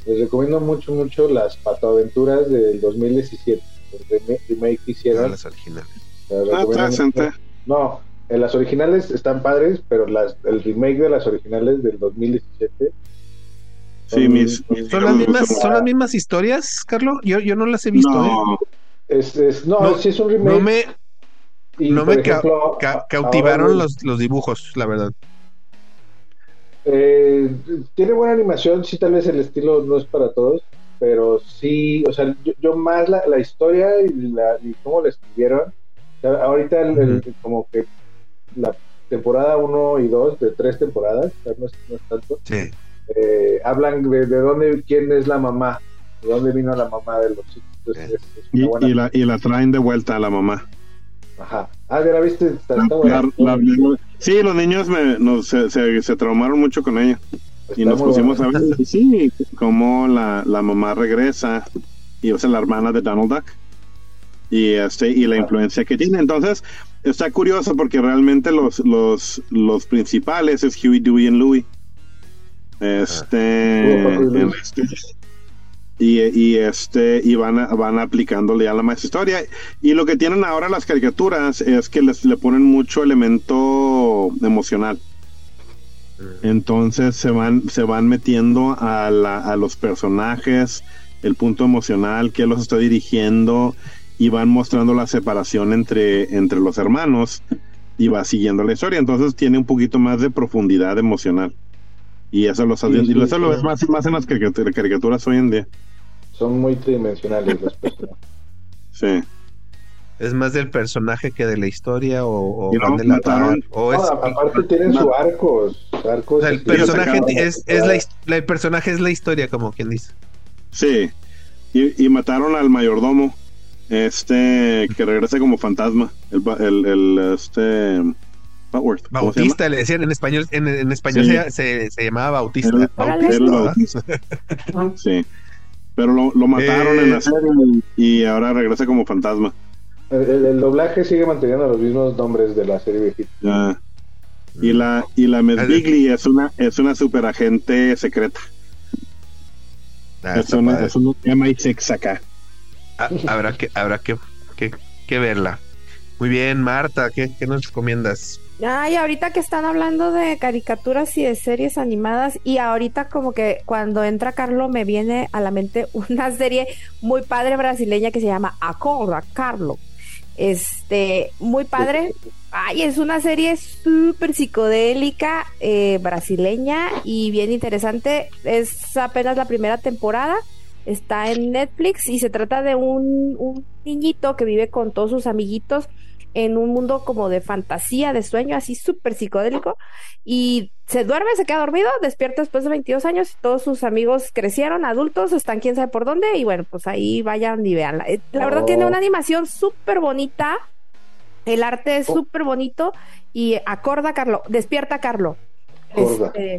Les recomiendo mucho, mucho las patoaventuras del 2017. El remake, que hicieron. las originales. Les Ah, está. No, en las originales están padres, pero las, el remake de las originales del 2017. Sí, mis, mis ¿Son las mismas, son las mismas historias, Carlos? Yo, yo no las he visto, ¿eh? No, Es, es- no, No, sí es un remake. No me, y, no me ejemplo, ca- cautivaron los- los, los dibujos, la verdad. Eh, tiene buena animación, sí, tal vez el estilo no es para todos, pero sí, o sea, yo, yo más la, la historia y, la, y cómo la escribieron. o sea, ahorita, el- el- como que la temporada 1 y 2 de tres temporadas, o sea, no es, no es tanto, Sí. eh, hablan de, de dónde, quién es la mamá, de dónde vino la mamá de los chicos. Entonces, Bien. es- es una y, la, y la traen de vuelta a la mamá. Ajá. Ah, ya la viste, está, está La- buena. la- la- sí, los niños me, se, se, se traumaron mucho con ella. Está Y nos pusimos a ver, y sí, cómo la, la mamá regresa y es la hermana de Donald Duck. Y, este, y la influencia que tiene. Entonces, está curioso porque realmente los, los, los principales es Huey, Dewey y Louie. Este, en Luis. este- y, y este y van a- van aplicándole a la más historia y lo que tienen ahora las caricaturas es que les le ponen mucho elemento emocional entonces se van, se van metiendo a, la- a los personajes, el punto emocional que los está dirigiendo y van mostrando la separación entre, entre los hermanos y va siguiendo la historia. Entonces tiene un poquito más de profundidad emocional. Y eso lo, Sí, sí, eso lo ves más, más en las caricatur- caricaturas hoy en día. Son muy tridimensionales los personajes. Sí. ¿Es más del personaje que de la historia o, o no, de la mataron- par? O es, No, aparte tienen su arcos. arcos o sea, el personaje es, es la, el personaje es la historia, como quien dice. Sí. Y, y mataron al mayordomo. Este que regresa como fantasma. El, ba- el, el, este. Bautista le decían en español, en, en español Sí. se, se, se llamaba Bautista. El Bautista, Bautista. Sí. Pero lo, lo mataron Eh. en la serie y ahora regresa como fantasma. El, doblaje sigue manteniendo los mismos nombres de la serie viejita. Ya. Y la, y la Miss Ah, es una, es una superagente secreta. Ah, es, una, es un MI6 acá. Ah, habrá que, habrá que, que, que verla. Muy bien, Marta, ¿qué, qué nos recomiendas? Ay, ahorita que están hablando de caricaturas y de series animadas, y ahorita como que cuando entra Carlo me viene a la mente una serie muy padre brasileña que se llama Acorda, Carlo. Este, muy padre. Ay, es una serie súper psicodélica eh, brasileña y bien interesante. Es apenas la primera temporada. Está en Netflix y se trata de un, un niñito que vive con todos sus amiguitos en un mundo como de fantasía, de sueño, así súper psicodélico. Y se duerme, se queda dormido, despierta después de 22 años y todos sus amigos crecieron, adultos, están quién sabe por dónde. Y bueno, pues ahí vayan y veanla. Eh, La verdad Oh. tiene una animación súper bonita. El arte es Oh. súper bonito. Y acorda, Carlo, despierta, Carlo. Acorda. Este,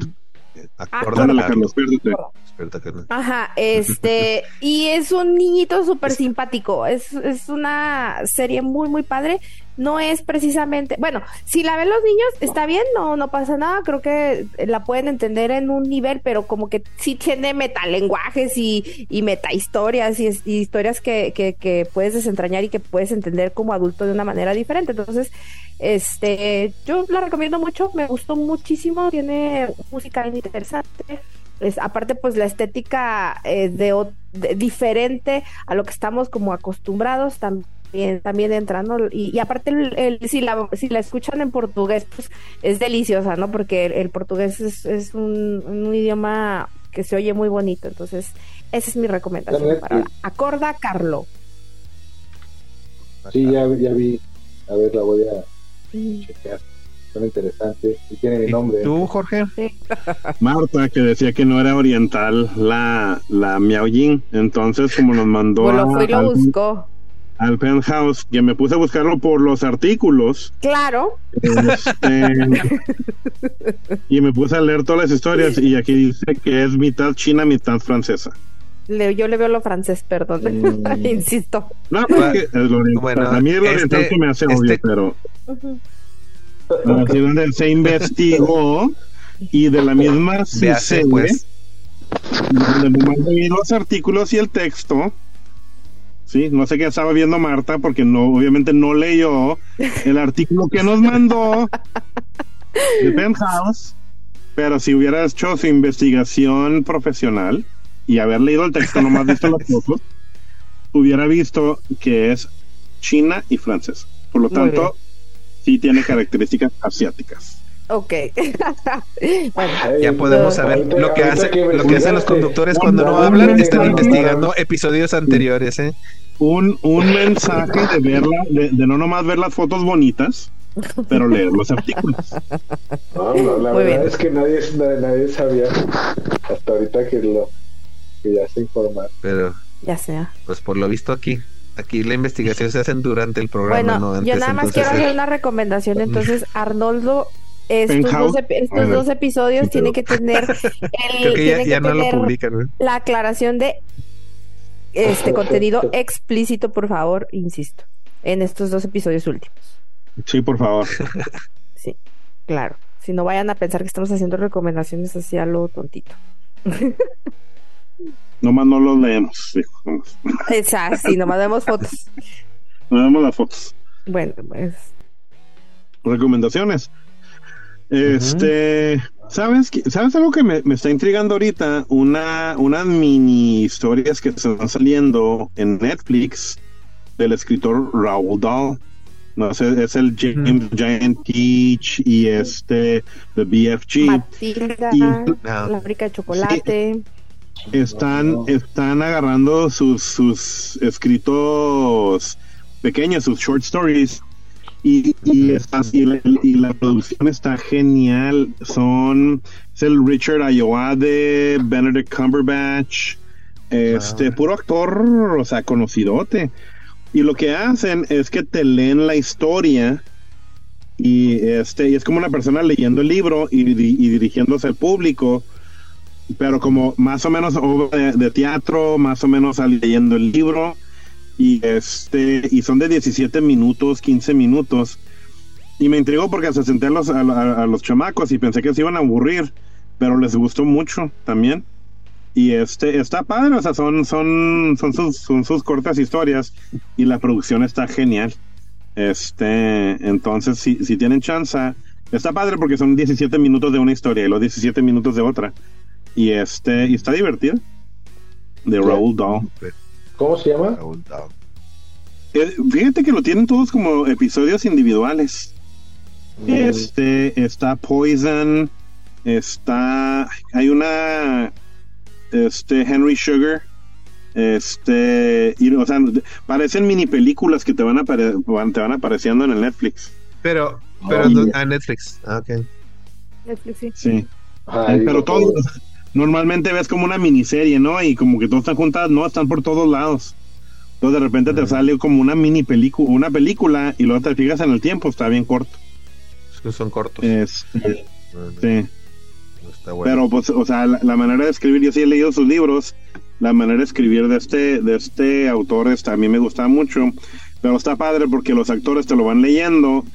Acorda, Ándale, Carlos. Carlos, Carlos. Ajá, este, y es un niñito súper simpático, es, es una serie muy, muy padre, no es precisamente, bueno, si la ven los niños, está bien, no, no pasa nada, creo que la pueden entender en un nivel, pero como que sí tiene metalenguajes y, y metahistorias y, y historias que, que, que puedes desentrañar y que puedes entender como adulto de una manera diferente, entonces, este, yo la recomiendo mucho, me gustó muchísimo, tiene música interesante, es, aparte pues la estética eh, de, de- diferente a lo que estamos como acostumbrados también también entrando y, y aparte el, el- si la si la escuchan en portugués pues es deliciosa no porque el, el portugués es, es un, un idioma que se oye muy bonito entonces esa es mi recomendación para acorda Carlo Sí, ya, ya vi. A ver, la voy a chequear. Son interesantes. Y tiene mi ¿Y nombre. tú, Jorge? Marta, que decía que no era oriental la, la Miao Yin. Entonces, como nos mandó lo a- fue y lo al- buscó al penthouse, que me puse a buscarlo por los artículos. Claro. Este, y me puse a leer todas las historias y aquí dice que es mitad china, mitad francesa. Le- yo le veo lo francés, perdón. Mm. Insisto. No, porque es lo oriental. Bueno, a mí el oriental este- se me hace este- obvio, pero así donde se investigó y de la misma sé, pues. donde los artículos y el texto. Sí, no sé qué estaba viendo Marta porque no, obviamente no leyó el artículo que nos mandó de Penthouse, pero si hubiera hecho su investigación profesional y haber leído el texto, nomás visto las fotos, hubiera visto que es china y francés. Por lo Muy bien. tanto, sí tiene características asiáticas. Ok. bueno, Ya podemos saber ahorita- lo que, hace, lo que hacen los conductores cuando no hablan, están investigando episodios anteriores, ¿eh? Un, un mensaje de verla, de, de no nomás ver las fotos bonitas, pero leer los artículos. No, no, la Muy verdad bien. es que nadie, nadie, nadie sabía hasta ahorita que lo que ya se informaron. Pero, ya sea. pues por lo visto aquí, aquí la investigación se hacen durante el programa, Bueno, no antes. yo nada más entonces, quiero hacer eh, una recomendación. Entonces, Arnoldo, estos, dos, epi- estos dos episodios tienen que tener, Creo el, que ya, tienen ya que no lo tener publican, ¿no? la aclaración de este contenido explícito, por favor, insisto, en estos dos episodios últimos. Sí, por favor. Sí, claro. Si no vayan a pensar que estamos haciendo recomendaciones así a lo tontito. Nomás no los leemos. nomás. Exacto, sí, nomás vemos fotos. No vemos las fotos. Bueno, pues Recomendaciones. Este, ¿sabes, ¿sabes algo que me, me está intrigando ahorita? Una, unas mini historias que se están saliendo en Netflix del escritor Raoul Dahl. No sé, es el James Giant Peach y este, The BFG. Matilda, Y- No. la fábrica de chocolate. están, están agarrando sus, sus escritos pequeños, sus short stories, y, y, está- y la, y la producción está genial. Son, es el Richard Ayoade, Benedict Cumberbatch, este, Ah. puro actor, o sea, conocidote. Y lo que hacen es que te leen la historia y este y es como una persona leyendo el libro y, di- y dirigiéndose al público pero como más o menos obra de, de teatro, más o menos leyendo el libro y este y son de 17 minutos, 15 minutos y me intrigó porque se senté a los, a, a- a los chamacos y pensé que se iban a aburrir, pero les gustó mucho también. Y este está padre, o sea, son son son sus son sus cortas historias y la producción está genial. Este, entonces si si tienen chance, está padre porque son 17 minutos de una historia y los 17 minutos de otra. Y este, y está divertido. De Raúl Dahl. ¿Cómo se llama? Eh, fíjate que lo tienen todos como episodios individuales. Este, está Poison, está, hay una, este, Henry Sugar, este, y, o sea, parecen mini películas que te van, apare- van- te van apareciendo en el Netflix. Pero, pero Ay. ¿dó- a Netflix. Ah, ok. Netflix, sí. Sí. Ay, pero todo, normalmente ves como una miniserie, ¿no? Y como que todas están juntas, no, están por todos lados. Entonces de repente te sale como una mini película, una película, y luego te fijas en el tiempo, está bien corto. Es que son cortos. Este, No, no, sí. está bueno. Pero pues, o sea, la, la manera de escribir, yo sí he leído sus libros, la manera de escribir de este, de este autor este, a mí me gusta mucho, pero está padre porque los actores te lo van leyendo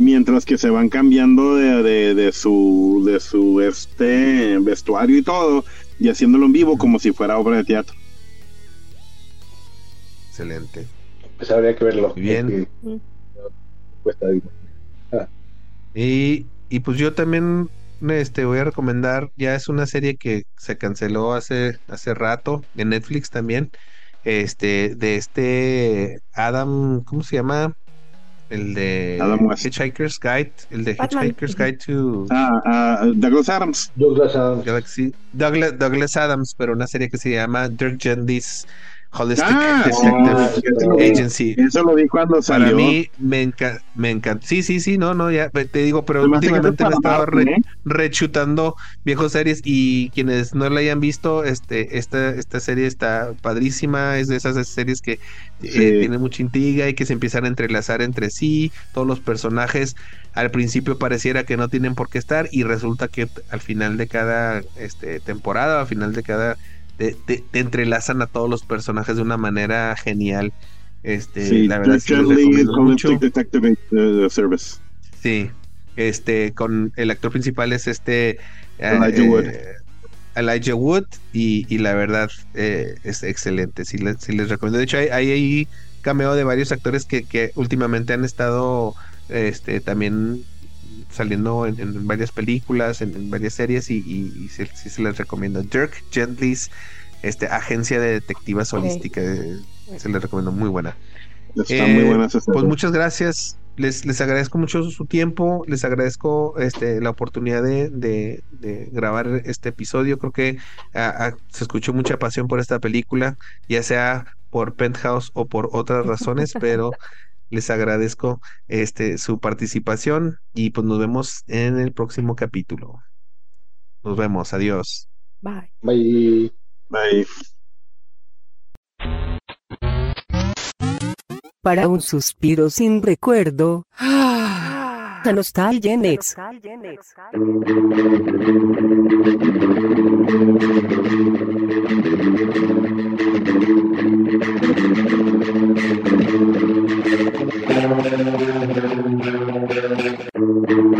mientras que se van cambiando de, de, de su de su este vestuario y todo y haciéndolo en vivo como si fuera obra de teatro. Excelente. Pues habría que verlo. Muy bien. porque Mm. dinero. Y, y pues yo también este, voy a recomendar, ya es una serie que se canceló hace, hace rato, en Netflix también, este, de este Adam, ¿cómo se llama? El de Adam West. Hitchhiker's Guide, el de Batman. Hitchhiker's Guide to Ah, ah, Douglas Adams. Douglas Adams. Galaxy, Douglas, Douglas Adams, pero una serie que se llama Dirk Gently's Holistic Ah, Detective oh, Agency. Eso lo vi cuando salió. Para mí me encanta, me encanta. Sí, sí, sí, no, no, ya te digo, pero últimamente me eso es estaba para re- ¿eh? rechutando viejos series y quienes no la hayan visto, este, esta, esta serie está padrísima, es de esas series que eh, Sí. tienen mucha intriga y que se empiezan a entrelazar entre sí, todos los personajes al principio pareciera que no tienen por qué estar y resulta que al final de cada este, temporada, al final de cada te, te- te entrelazan a todos los personajes de una manera genial. Este, Sí, la verdad sí mucho. Holistic Detective eh, Service. Sí, este, con el actor principal es este Elijah eh, Wood. Elijah Wood y, y la verdad eh, es excelente, sí, les- sí les recomiendo. De hecho, hay, hay ahí cameo de varios actores que, que últimamente han estado este, también saliendo en, en varias películas, en, en varias series y, y- y sí, sí se les recomiendo. Dirk Gently's este, agencia de detectivas holística, eh, se les recomiendo, muy buena. Está Eh, muy buena esa serie. Pues muchas gracias. Les, les agradezco mucho su tiempo, les agradezco este, la oportunidad de, de- de grabar este episodio. Creo que ah, ah, se escuchó mucha pasión por esta película, ya sea por Penthouse o por otras razones, pero les agradezco este, su participación y pues nos vemos en el próximo capítulo. Nos vemos, adiós. Bye. Bye. Bye. Para un suspiro sin recuerdo. A Nostalgia Thank you.